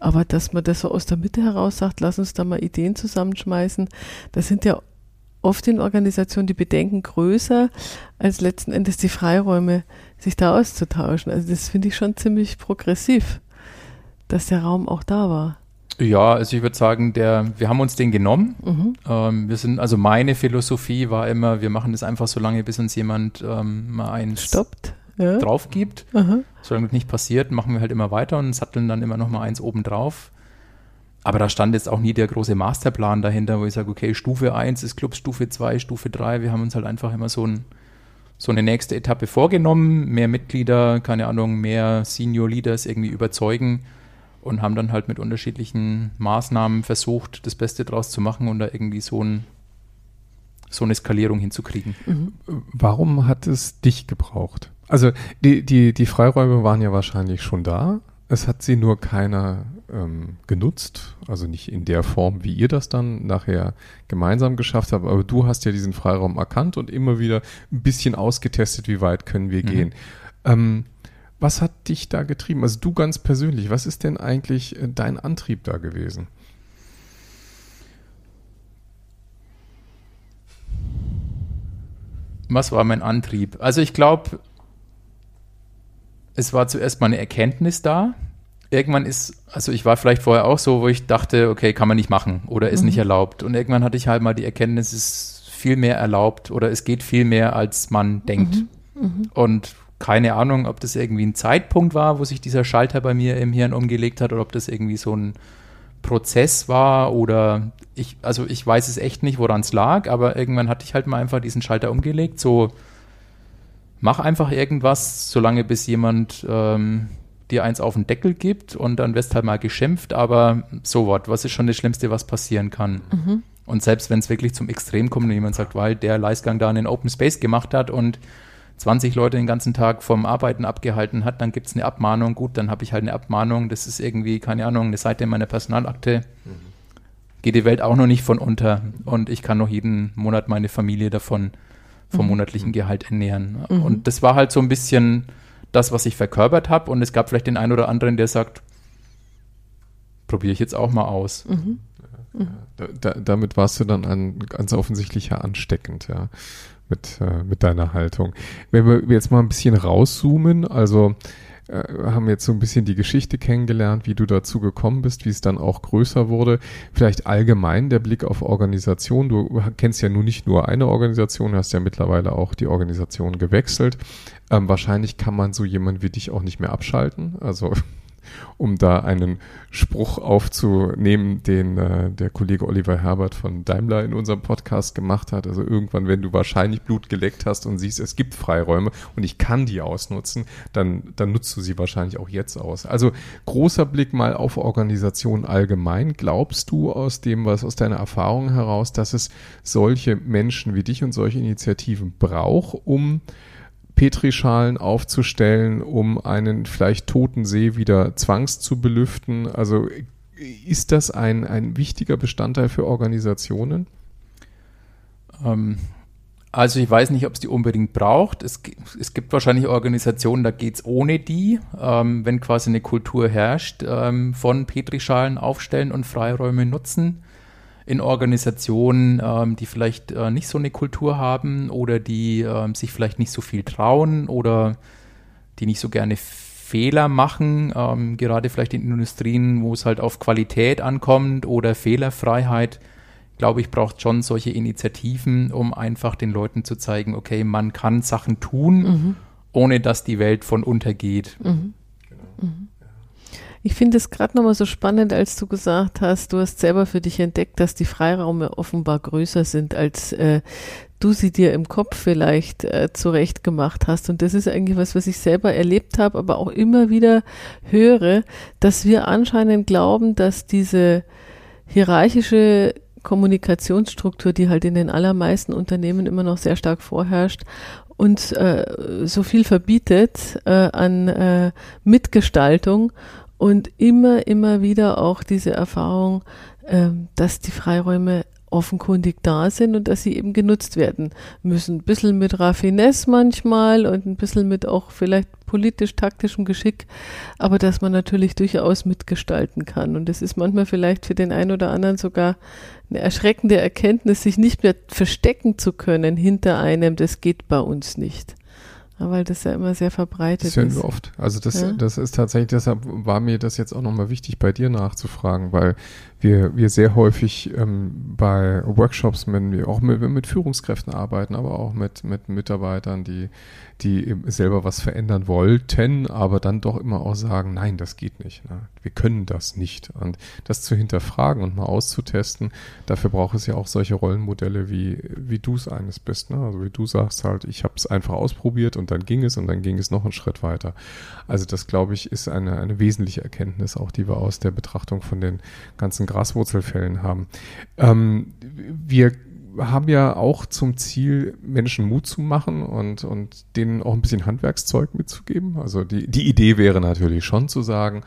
Aber dass man das so aus der Mitte heraus sagt, lass uns da mal Ideen zusammenschmeißen, das sind ja oft in Organisationen die Bedenken größer als letzten Endes die Freiräume, sich da auszutauschen. Also das finde ich schon ziemlich progressiv, dass der Raum auch da war. Ja, also ich würde sagen, der, wir haben uns den genommen. Mhm. Ähm, wir sind, also meine Philosophie war immer, wir machen das einfach so lange, bis uns jemand ähm, mal eins Stoppt. Ja. drauf gibt. Mhm. Solange das nicht passiert, machen wir halt immer weiter und satteln dann immer noch mal eins oben drauf. Aber da stand jetzt auch nie der große Masterplan dahinter, wo ich sage, okay, Stufe 1 ist Clubs, Stufe 2, Stufe 3. Wir haben uns halt einfach immer so, ein, so eine nächste Etappe vorgenommen. Mehr Mitglieder, keine Ahnung, mehr Senior Leaders irgendwie überzeugen und haben dann halt mit unterschiedlichen Maßnahmen versucht, das Beste draus zu machen und da irgendwie so, ein, so eine Skalierung hinzukriegen. Mhm. Warum hat es dich gebraucht? Also die, die, die Freiräume waren ja wahrscheinlich schon da. Es hat sie nur keiner ähm, genutzt, also nicht in der Form, wie ihr das dann nachher gemeinsam geschafft habt, aber du hast ja diesen Freiraum erkannt und immer wieder ein bisschen ausgetestet, wie weit können wir mhm. gehen. Ähm, was hat dich da getrieben? Also du ganz persönlich, was ist denn eigentlich äh, dein Antrieb da gewesen? Was war mein Antrieb? Also ich glaube, es war zuerst mal eine Erkenntnis da. Irgendwann ist, also ich war vielleicht vorher auch so, wo ich dachte, okay, kann man nicht machen oder ist mhm. nicht erlaubt. Und irgendwann hatte ich halt mal die Erkenntnis, es ist viel mehr erlaubt oder es geht viel mehr, als man denkt. Mhm. Mhm. Und keine Ahnung, ob das irgendwie ein Zeitpunkt war, wo sich dieser Schalter bei mir im Hirn umgelegt hat oder ob das irgendwie so ein Prozess war oder ich, also ich weiß es echt nicht, woran es lag, aber irgendwann hatte ich halt mal einfach diesen Schalter umgelegt, so mach einfach irgendwas, solange bis jemand ähm, dir eins auf den Deckel gibt und dann wirst halt mal geschimpft, aber so what, was ist schon das Schlimmste, was passieren kann? Mhm. Und selbst wenn es wirklich zum Extrem kommt und jemand sagt, weil der Leistgang da einen Open Space gemacht hat und 20 Leute den ganzen Tag vom Arbeiten abgehalten hat, dann gibt es eine Abmahnung. Gut, dann habe ich halt eine Abmahnung. Das ist irgendwie, keine Ahnung, eine Seite in meiner Personalakte. Mhm. Geht die Welt auch noch nicht von unter. Und ich kann noch jeden Monat meine Familie davon vom mhm. monatlichen Gehalt ernähren. Mhm. Und das war halt so ein bisschen das, was ich verkörpert habe. Und es gab vielleicht den einen oder anderen, der sagt, probiere ich jetzt auch mal aus. Mhm. Da, da, damit warst du dann ein ganz offensichtlicher ansteckend, ja mit, äh, mit deiner Haltung. Wenn wir jetzt mal ein bisschen rauszoomen, also äh, haben jetzt so ein bisschen die Geschichte kennengelernt, wie du dazu gekommen bist, wie es dann auch größer wurde. Vielleicht allgemein der Blick auf Organisation. Du kennst ja nun nicht nur eine Organisation, hast ja mittlerweile auch die Organisation gewechselt. Ähm, wahrscheinlich kann man so jemand wie dich auch nicht mehr abschalten. Also um da einen Spruch aufzunehmen, den äh, der Kollege Oliver Herbert von Daimler in unserem Podcast gemacht hat. Also irgendwann, wenn du wahrscheinlich Blut geleckt hast und siehst, es gibt Freiräume und ich kann die ausnutzen, dann, dann nutzt du sie wahrscheinlich auch jetzt aus. Also großer Blick mal auf Organisation allgemein. Glaubst du aus dem, was aus deiner Erfahrung heraus, dass es solche Menschen wie dich und solche Initiativen braucht, um Petrischalen aufzustellen, um einen vielleicht toten See wieder zwangs zu belüften? Also ist das ein, ein wichtiger Bestandteil für Organisationen? Ähm, also ich weiß nicht, ob es die unbedingt braucht. Es, es gibt wahrscheinlich Organisationen, da geht es ohne die, ähm, wenn quasi eine Kultur herrscht, ähm, von Petrischalen aufstellen und Freiräume nutzen in Organisationen, ähm, die vielleicht äh, nicht so eine Kultur haben oder die ähm, sich vielleicht nicht so viel trauen oder die nicht so gerne Fehler machen, ähm, gerade vielleicht in Industrien, wo es halt auf Qualität ankommt oder Fehlerfreiheit, glaube ich, braucht schon solche Initiativen, um einfach den Leuten zu zeigen, okay, man kann Sachen tun, mhm. ohne dass die Welt von untergeht. Mhm. Ich finde es gerade nochmal so spannend, als du gesagt hast, du hast selber für dich entdeckt, dass die Freiraume offenbar größer sind, als äh, du sie dir im Kopf vielleicht äh, zurecht hast. Und das ist eigentlich was, was ich selber erlebt habe, aber auch immer wieder höre, dass wir anscheinend glauben, dass diese hierarchische Kommunikationsstruktur, die halt in den allermeisten Unternehmen immer noch sehr stark vorherrscht, uns äh, so viel verbietet äh, an äh, Mitgestaltung und immer, immer wieder auch diese Erfahrung, äh, dass die Freiräume offenkundig da sind und dass sie eben genutzt werden müssen. Ein bisschen mit Raffinesse manchmal und ein bisschen mit auch vielleicht politisch-taktischem Geschick, aber dass man natürlich durchaus mitgestalten kann. Und es ist manchmal vielleicht für den einen oder anderen sogar eine erschreckende Erkenntnis, sich nicht mehr verstecken zu können hinter einem, das geht bei uns nicht. Weil das ja immer sehr verbreitet ist. Das hören wir oft. Also das, ja? das ist tatsächlich, deshalb war mir das jetzt auch nochmal wichtig, bei dir nachzufragen, weil wir, wir sehr häufig ähm, bei Workshops, wenn wir auch mit, mit Führungskräften arbeiten, aber auch mit, mit Mitarbeitern, die, die selber was verändern wollten, aber dann doch immer auch sagen, nein, das geht nicht. Ne? Wir können das nicht. Und das zu hinterfragen und mal auszutesten, dafür braucht es ja auch solche Rollenmodelle, wie, wie du es eines bist. Ne? Also wie du sagst halt, ich habe es einfach ausprobiert und dann ging es und dann ging es noch einen Schritt weiter. Also das, glaube ich, ist eine, eine wesentliche Erkenntnis auch, die wir aus der Betrachtung von den ganzen Graswurzelfällen haben. Ähm, wir haben ja auch zum Ziel, Menschen Mut zu machen und, und denen auch ein bisschen Handwerkszeug mitzugeben. Also die, die Idee wäre natürlich schon zu sagen,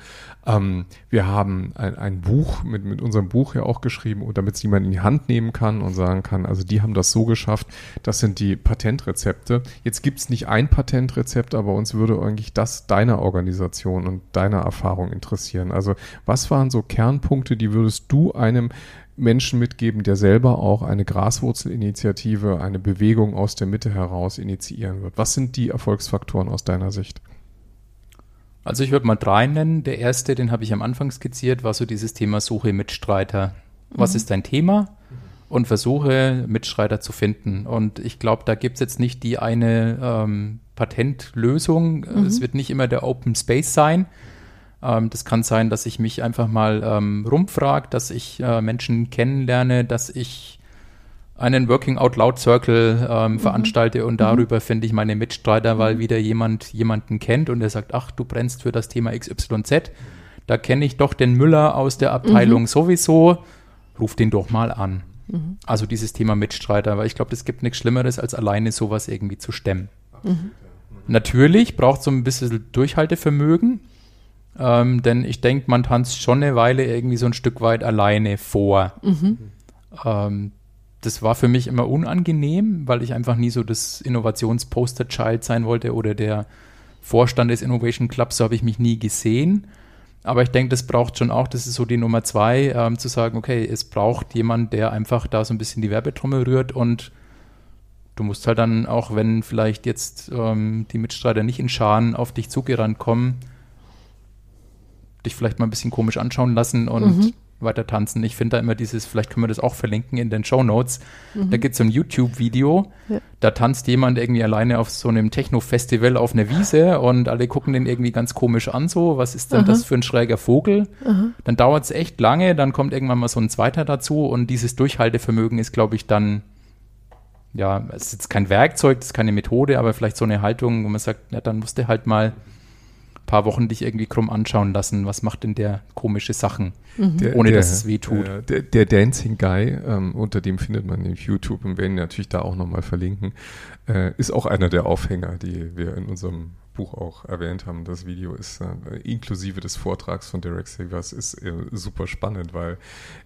ähm, wir haben ein, ein Buch mit, mit unserem Buch ja auch geschrieben, damit es jemand in die Hand nehmen kann und sagen kann, also die haben das so geschafft, das sind die Patentrezepte. Jetzt gibt es nicht ein Patentrezept, aber uns würde eigentlich das deiner Organisation und deiner Erfahrung interessieren. Also was waren so Kernpunkte, die würdest du einem Menschen mitgeben, der selber auch eine Graswurzelinitiative, eine Bewegung aus der Mitte heraus initiieren wird? Was sind die Erfolgsfaktoren aus deiner Sicht? Also ich würde mal drei nennen. Der erste, den habe ich am Anfang skizziert, war so dieses Thema Suche Mitstreiter. Was mhm. ist dein Thema? Und versuche Mitstreiter zu finden. Und ich glaube, da gibt es jetzt nicht die eine ähm, Patentlösung. Mhm. Es wird nicht immer der Open Space sein, ähm, das kann sein, dass ich mich einfach mal ähm, rumfrage, dass ich äh, Menschen kennenlerne, dass ich einen Working Out Loud Circle ähm, mhm. veranstalte und mhm. darüber mhm. finde ich meine Mitstreiter, weil mhm. wieder jemand jemanden kennt und der sagt, ach, du brennst für das Thema XYZ. Da kenne ich doch den Müller aus der Abteilung mhm. sowieso. Ruf den doch mal an. Mhm. Also dieses Thema Mitstreiter, weil ich glaube, es gibt nichts Schlimmeres, als alleine sowas irgendwie zu stemmen. Natürlich braucht es so ein bisschen Durchhaltevermögen, ähm, denn ich denke, man tanzt schon eine Weile irgendwie so ein Stück weit alleine vor. Mhm. Ähm, das war für mich immer unangenehm, weil ich einfach nie so das Innovationsposter-Child sein wollte oder der Vorstand des Innovation Clubs, so habe ich mich nie gesehen. Aber ich denke, das braucht schon auch, das ist so die Nummer zwei, ähm, zu sagen, okay, es braucht jemand, der einfach da so ein bisschen die Werbetrommel rührt und du musst halt dann auch, wenn vielleicht jetzt ähm, die Mitstreiter nicht in Scharen auf dich zugerannt kommen, dich vielleicht mal ein bisschen komisch anschauen lassen und Mhm. weiter tanzen. Ich finde da immer dieses, vielleicht können wir das auch verlinken in den Show Notes. Mhm. Da gibt es so ein YouTube-Video, Ja. da tanzt jemand irgendwie alleine auf so einem Techno-Festival auf einer Wiese und alle gucken den irgendwie ganz komisch an, so, was ist denn Aha. das für ein schräger Vogel? Aha. Dann dauert es echt lange, dann kommt irgendwann mal so ein zweiter dazu und dieses Durchhaltevermögen ist, glaube ich, dann, ja, es ist jetzt kein Werkzeug, das ist keine Methode, aber vielleicht so eine Haltung, wo man sagt, ja, dann musst du halt mal paar Wochen dich irgendwie krumm anschauen lassen, was macht denn der komische Sachen, Der, ohne der, dass es weh tut. äh, Der, der Dancing Guy, ähm, unter dem findet man in YouTube und werden ihn natürlich da auch nochmal verlinken, äh, ist auch einer der Aufhänger, die wir in unserem Buch auch erwähnt haben. Das Video ist äh, inklusive des Vortrags von Derek Savers ist äh, super spannend, weil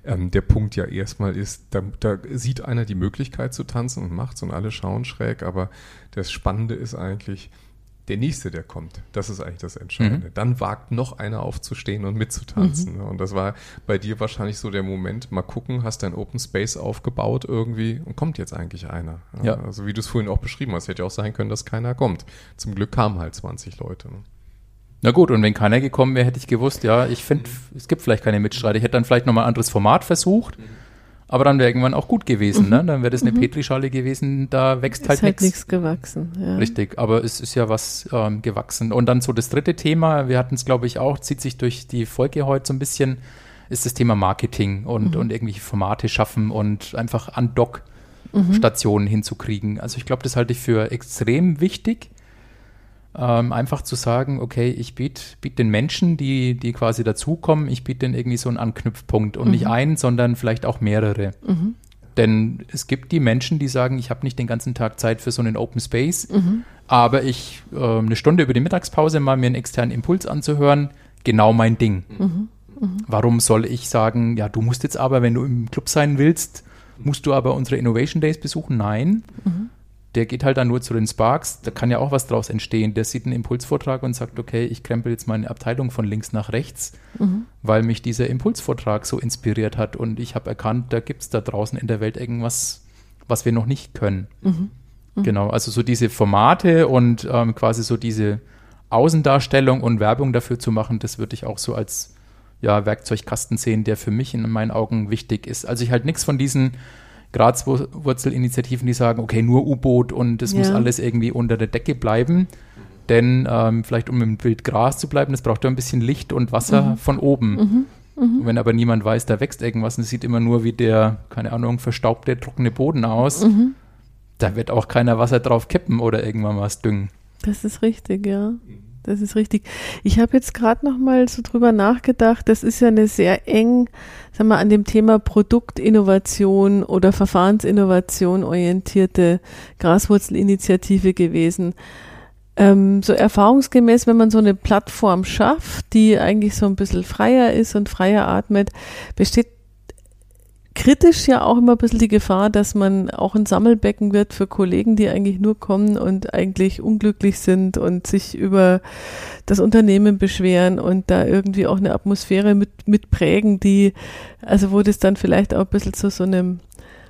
ähm, der Punkt ja erstmal ist, da, da sieht einer die Möglichkeit zu tanzen und macht's und alle schauen schräg, aber das Spannende ist eigentlich, der nächste, der kommt, das ist eigentlich das Entscheidende. Dann wagt noch einer aufzustehen und mitzutanzen. ne? Und das war bei dir wahrscheinlich so der Moment, mal gucken, hast dein Open Space aufgebaut irgendwie und kommt jetzt eigentlich einer. Ja. Also wie du es vorhin auch beschrieben hast, hätte ja auch sein können, dass keiner kommt. Zum Glück kamen halt 20 Leute. Ne? Na gut, und wenn keiner gekommen wäre, hätte ich gewusst, ja, ich finde, es gibt vielleicht keine Mitstreiter. Ich hätte dann vielleicht nochmal ein anderes Format versucht, aber dann wäre irgendwann auch gut gewesen. Ne? Dann wäre das eine Petrischale gewesen, da wächst Ist halt, halt nichts. nichts gewachsen. Ja. Richtig, aber es ist ja was ähm, gewachsen. Und dann so das dritte Thema, wir hatten es, glaube ich, auch, zieht sich durch die Folge heute so ein bisschen, ist das Thema Marketing und, und irgendwelche Formate schaffen und einfach Andock-Stationen hinzukriegen. Also ich glaube, das halte ich für extrem wichtig. Ähm, einfach zu sagen, okay, ich biete biet den Menschen, die, die quasi dazukommen, ich biete denen irgendwie so einen Anknüpfpunkt und nicht einen, sondern vielleicht auch mehrere. Denn es gibt die Menschen, die sagen, ich habe nicht den ganzen Tag Zeit für so einen Open Space, aber ich äh, eine Stunde über die Mittagspause mal mir einen externen Impuls anzuhören, genau mein Ding. Warum soll ich sagen, ja, du musst jetzt aber, wenn du im Club sein willst, musst du aber unsere Innovation Days besuchen? Nein. Der geht halt dann nur zu den Sparks, da kann ja auch was draus entstehen. Der sieht einen Impulsvortrag und sagt, okay, ich krempel jetzt meine Abteilung von links nach rechts, weil mich dieser Impulsvortrag so inspiriert hat und ich habe erkannt, da gibt es da draußen in der Welt irgendwas, was wir noch nicht können. Genau, also so diese Formate und ähm, quasi so diese Außendarstellung und Werbung dafür zu machen, das würde ich auch so als ja, Werkzeugkasten sehen, der für mich in meinen Augen wichtig ist. Also ich halt nichts von diesen Grazwurzelinitiativen, die sagen, okay, nur U-Boot und es Ja. muss alles irgendwie unter der Decke bleiben. Denn ähm, vielleicht um im Bild Gras zu bleiben, das braucht ja ein bisschen Licht und Wasser von oben. Und wenn aber niemand weiß, da wächst irgendwas und es sieht immer nur wie der, keine Ahnung, verstaubte, trockene Boden aus, da wird auch keiner Wasser drauf kippen oder irgendwann was düngen. Das ist richtig, ja. Das ist richtig. Ich habe jetzt gerade noch mal so drüber nachgedacht. Das ist ja eine sehr eng, sagen wir, an dem Thema Produktinnovation oder Verfahrensinnovation orientierte Graswurzelinitiative gewesen. Ähm, so erfahrungsgemäß, wenn man so eine Plattform schafft, die eigentlich so ein bisschen freier ist und freier atmet, besteht kritisch ja auch immer ein bisschen die Gefahr, dass man auch ein Sammelbecken wird für Kollegen, die eigentlich nur kommen und eigentlich unglücklich sind und sich über das Unternehmen beschweren und da irgendwie auch eine Atmosphäre mit, mit prägen, die, also wo das dann vielleicht auch ein bisschen zu so einem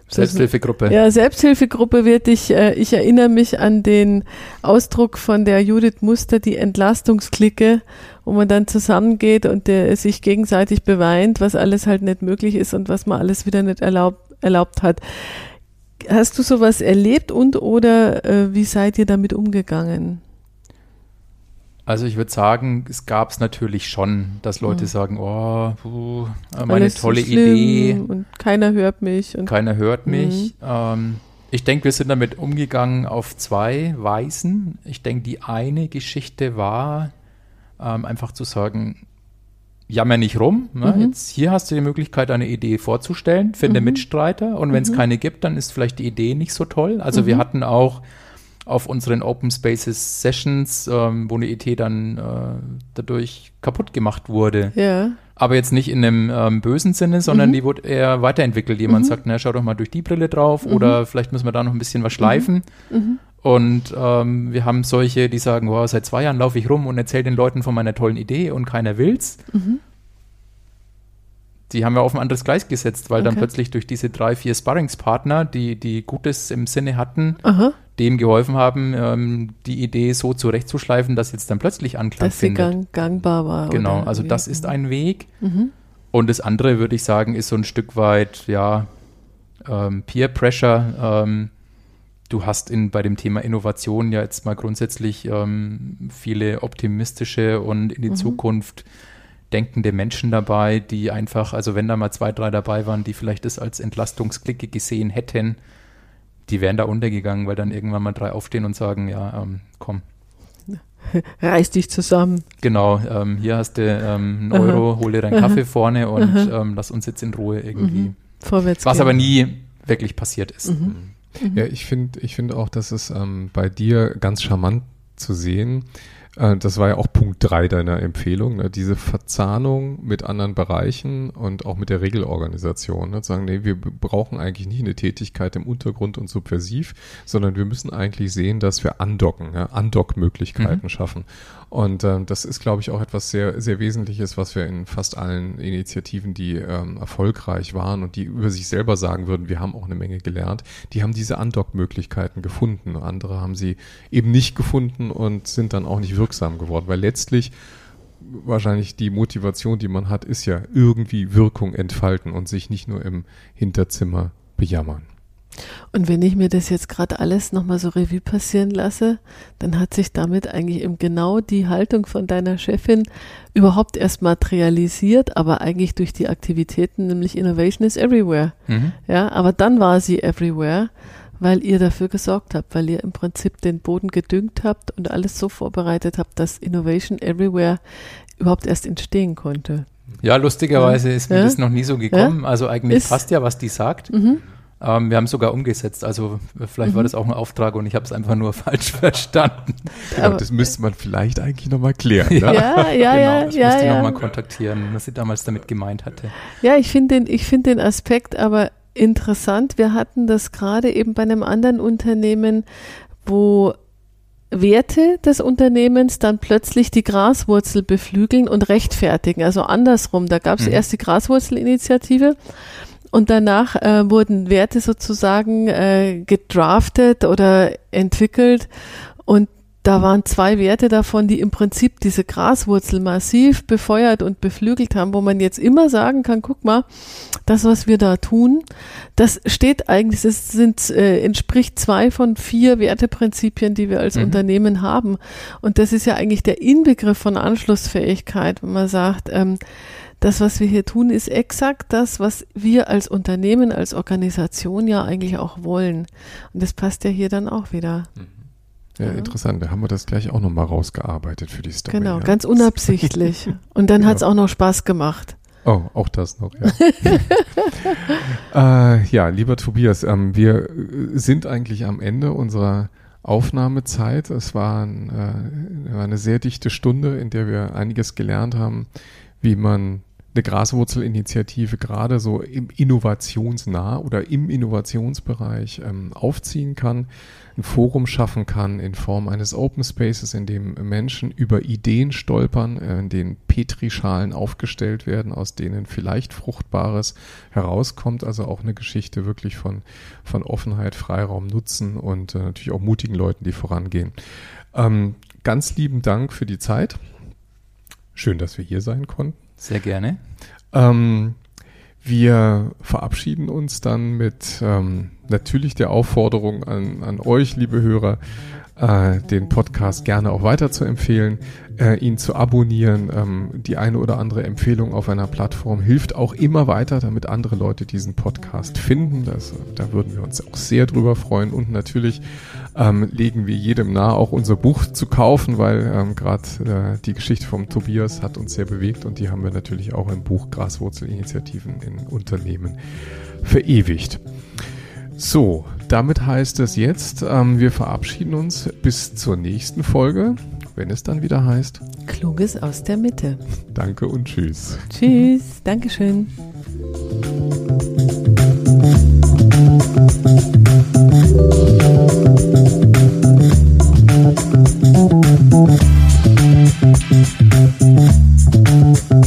Selbsthilfegruppe. ja, Selbsthilfegruppe wird ich, äh, ich erinnere mich an den Ausdruck von der Judith Muster, die Entlastungsklicke, wo man dann zusammengeht und der sich gegenseitig beweint, was alles halt nicht möglich ist und was man alles wieder nicht erlaubt, erlaubt hat. Hast du sowas erlebt und oder äh, wie seid ihr damit umgegangen? Also ich würde sagen, es gab es natürlich schon, dass Leute Mhm. sagen, oh, puh, meine Alles so tolle schlimm Idee, Und keiner hört mich. Und keiner hört Mhm. mich. Ähm, ich denke, wir sind damit umgegangen auf zwei Weisen. Ich denke, die eine Geschichte war ähm, einfach zu sagen, jammer nicht rum. Ne? Mhm. Jetzt hier hast du die Möglichkeit, eine Idee vorzustellen, finde Mhm. Mitstreiter und wenn es Mhm. keine gibt, dann ist vielleicht die Idee nicht so toll. Also wir Mhm. hatten auch auf unseren Open Spaces Sessions, ähm, wo eine ET dann äh, dadurch kaputt gemacht wurde. Ja. Aber jetzt nicht in einem ähm, bösen Sinne, sondern mhm. die wurde eher weiterentwickelt. Jemand mhm. sagt, na, schau doch mal durch die Brille drauf mhm. oder vielleicht müssen wir da noch ein bisschen was schleifen. Mhm. Mhm. Und ähm, wir haben solche, die sagen, wow, seit zwei Jahren laufe ich rum und erzähle den Leuten von meiner tollen Idee und keiner will's. Mhm. Die haben wir auf ein anderes Gleis gesetzt, weil okay. dann plötzlich durch diese drei, vier Sparringspartner, die, die Gutes im Sinne hatten, Aha. denen geholfen haben, ähm, die Idee so zurechtzuschleifen, dass jetzt dann plötzlich Anklang dass findet. Dass sie gang, gangbar war. Genau, also das ist ein Weg. Mhm. Und das andere, würde ich sagen, ist so ein Stück weit, ja, ähm, Peer Pressure. Ähm, du hast in, bei dem Thema Innovation ja jetzt mal grundsätzlich ähm, viele optimistische und in die mhm. Zukunft denkende Menschen dabei, die einfach, also wenn da mal zwei, drei dabei waren, die vielleicht das als Entlastungsklicke gesehen hätten, die wären da untergegangen, weil dann irgendwann mal drei aufstehen und sagen, ja, ähm, komm. [LAUGHS] Reiß dich zusammen. Genau, ähm, hier hast du ähm, einen Euro, Aha. hol dir deinen Kaffee vorne und ähm, lass uns jetzt in Ruhe irgendwie. Mhm. Vorwärts Was gehen. aber nie wirklich passiert ist. Mhm. Mhm. Ja, ich finde ich finde auch, dass es ähm, bei dir ganz charmant zu sehen, äh, das war ja auch Punkt drei deiner Empfehlung, ne? diese Verzahnung mit anderen Bereichen und auch mit der Regelorganisation. Ne? Sagen, nee, wir brauchen eigentlich nicht eine Tätigkeit im Untergrund und subversiv, sondern wir müssen eigentlich sehen, dass wir andocken, ja? Andockmöglichkeiten mhm. schaffen. Und ähm, das ist, glaube ich, auch etwas sehr, sehr Wesentliches, was wir in fast allen Initiativen, die ähm, erfolgreich waren und die über sich selber sagen würden, wir haben auch eine Menge gelernt, die haben diese Andockmöglichkeiten gefunden. Andere haben sie eben nicht gefunden und sind dann auch nicht wirksam geworden, weil letztlich wahrscheinlich die Motivation, die man hat, ist ja irgendwie Wirkung entfalten und sich nicht nur im Hinterzimmer bejammern. Und wenn ich mir das jetzt gerade alles nochmal so Revue passieren lasse, dann hat sich damit eigentlich eben genau die Haltung von deiner Chefin überhaupt erst materialisiert, aber eigentlich durch die Aktivitäten, nämlich Innovation is everywhere. Mhm. Ja, aber dann war sie everywhere, weil ihr dafür gesorgt habt, weil ihr im Prinzip den Boden gedüngt habt und alles so vorbereitet habt, dass Innovation everywhere überhaupt erst entstehen konnte. Ja, lustigerweise ist mir ja? das noch nie so gekommen. Ja? Also eigentlich ist, passt ja, was die sagt. Mhm. Ähm, wir haben es sogar umgesetzt. Also vielleicht mhm. war das auch ein Auftrag und ich habe es einfach nur [LAUGHS] falsch verstanden. Aber das müsste man vielleicht eigentlich nochmal klären. Ne? Ja, ja, ja. genau, ja, ich ja, musste ja. nochmal kontaktieren, was sie damals damit gemeint hatte. Ja, ich finde den, find den Aspekt aber interessant. Wir hatten das gerade eben bei einem anderen Unternehmen, wo Werte des Unternehmens dann plötzlich die Graswurzel beflügeln und rechtfertigen. Also andersrum. Da gab es mhm. erst die Graswurzelinitiative und danach äh, wurden Werte sozusagen äh, gedraftet oder entwickelt. Und da waren zwei Werte davon, die im Prinzip diese Graswurzel massiv befeuert und beflügelt haben, wo man jetzt immer sagen kann, guck mal, das, was wir da tun, das steht eigentlich, das sind, äh, entspricht zwei von vier Werteprinzipien, die wir als mhm. Unternehmen haben. Und das ist ja eigentlich der Inbegriff von Anschlussfähigkeit, wenn man sagt, ähm, das, was wir hier tun, ist exakt das, was wir als Unternehmen, als Organisation ja eigentlich auch wollen. Und das passt ja hier dann auch wieder. Mhm. Ja, ja. interessant. Da haben wir das gleich auch nochmal rausgearbeitet für die Story. Genau, ja. ganz unabsichtlich. [LAUGHS] Und dann genau. hat es auch noch Spaß gemacht. Oh, auch das noch, ja. [LAUGHS] äh, ja, lieber Tobias, ähm, wir sind eigentlich am Ende unserer Aufnahmezeit. Es war, ein, äh, war eine sehr dichte Stunde, in der wir einiges gelernt haben, wie man eine Graswurzelinitiative gerade so im innovationsnah oder im Innovationsbereich ähm, aufziehen kann, ein Forum schaffen kann in Form eines Open Spaces, in dem Menschen über Ideen stolpern, äh, in denen Petrischalen aufgestellt werden, aus denen vielleicht Fruchtbares herauskommt. Also auch eine Geschichte wirklich von, von Offenheit, Freiraum, Nutzen und äh, natürlich auch mutigen Leuten, die vorangehen. Ähm, ganz lieben Dank für die Zeit. Schön, dass wir hier sein konnten. Sehr gerne. Ähm, wir verabschieden uns dann mit ähm, natürlich der Aufforderung an, an euch, liebe Hörer, äh, den Podcast gerne auch weiter zu empfehlen, äh, ihn zu abonnieren. Ähm, die eine oder andere Empfehlung auf einer Plattform hilft auch immer weiter, damit andere Leute diesen Podcast finden. Das, da würden wir uns auch sehr drüber freuen. Und natürlich ähm, legen wir jedem nahe, auch unser Buch zu kaufen, weil ähm, gerade äh, die Geschichte vom Tobias hat uns sehr bewegt und die haben wir natürlich auch im Buch Graswurzelinitiativen in Unternehmen verewigt. So, damit heißt es jetzt, ähm, wir verabschieden uns bis zur nächsten Folge, wenn es dann wieder heißt. Kluges aus der Mitte. Danke und tschüss. Tschüss, [LAUGHS] Dankeschön. Thank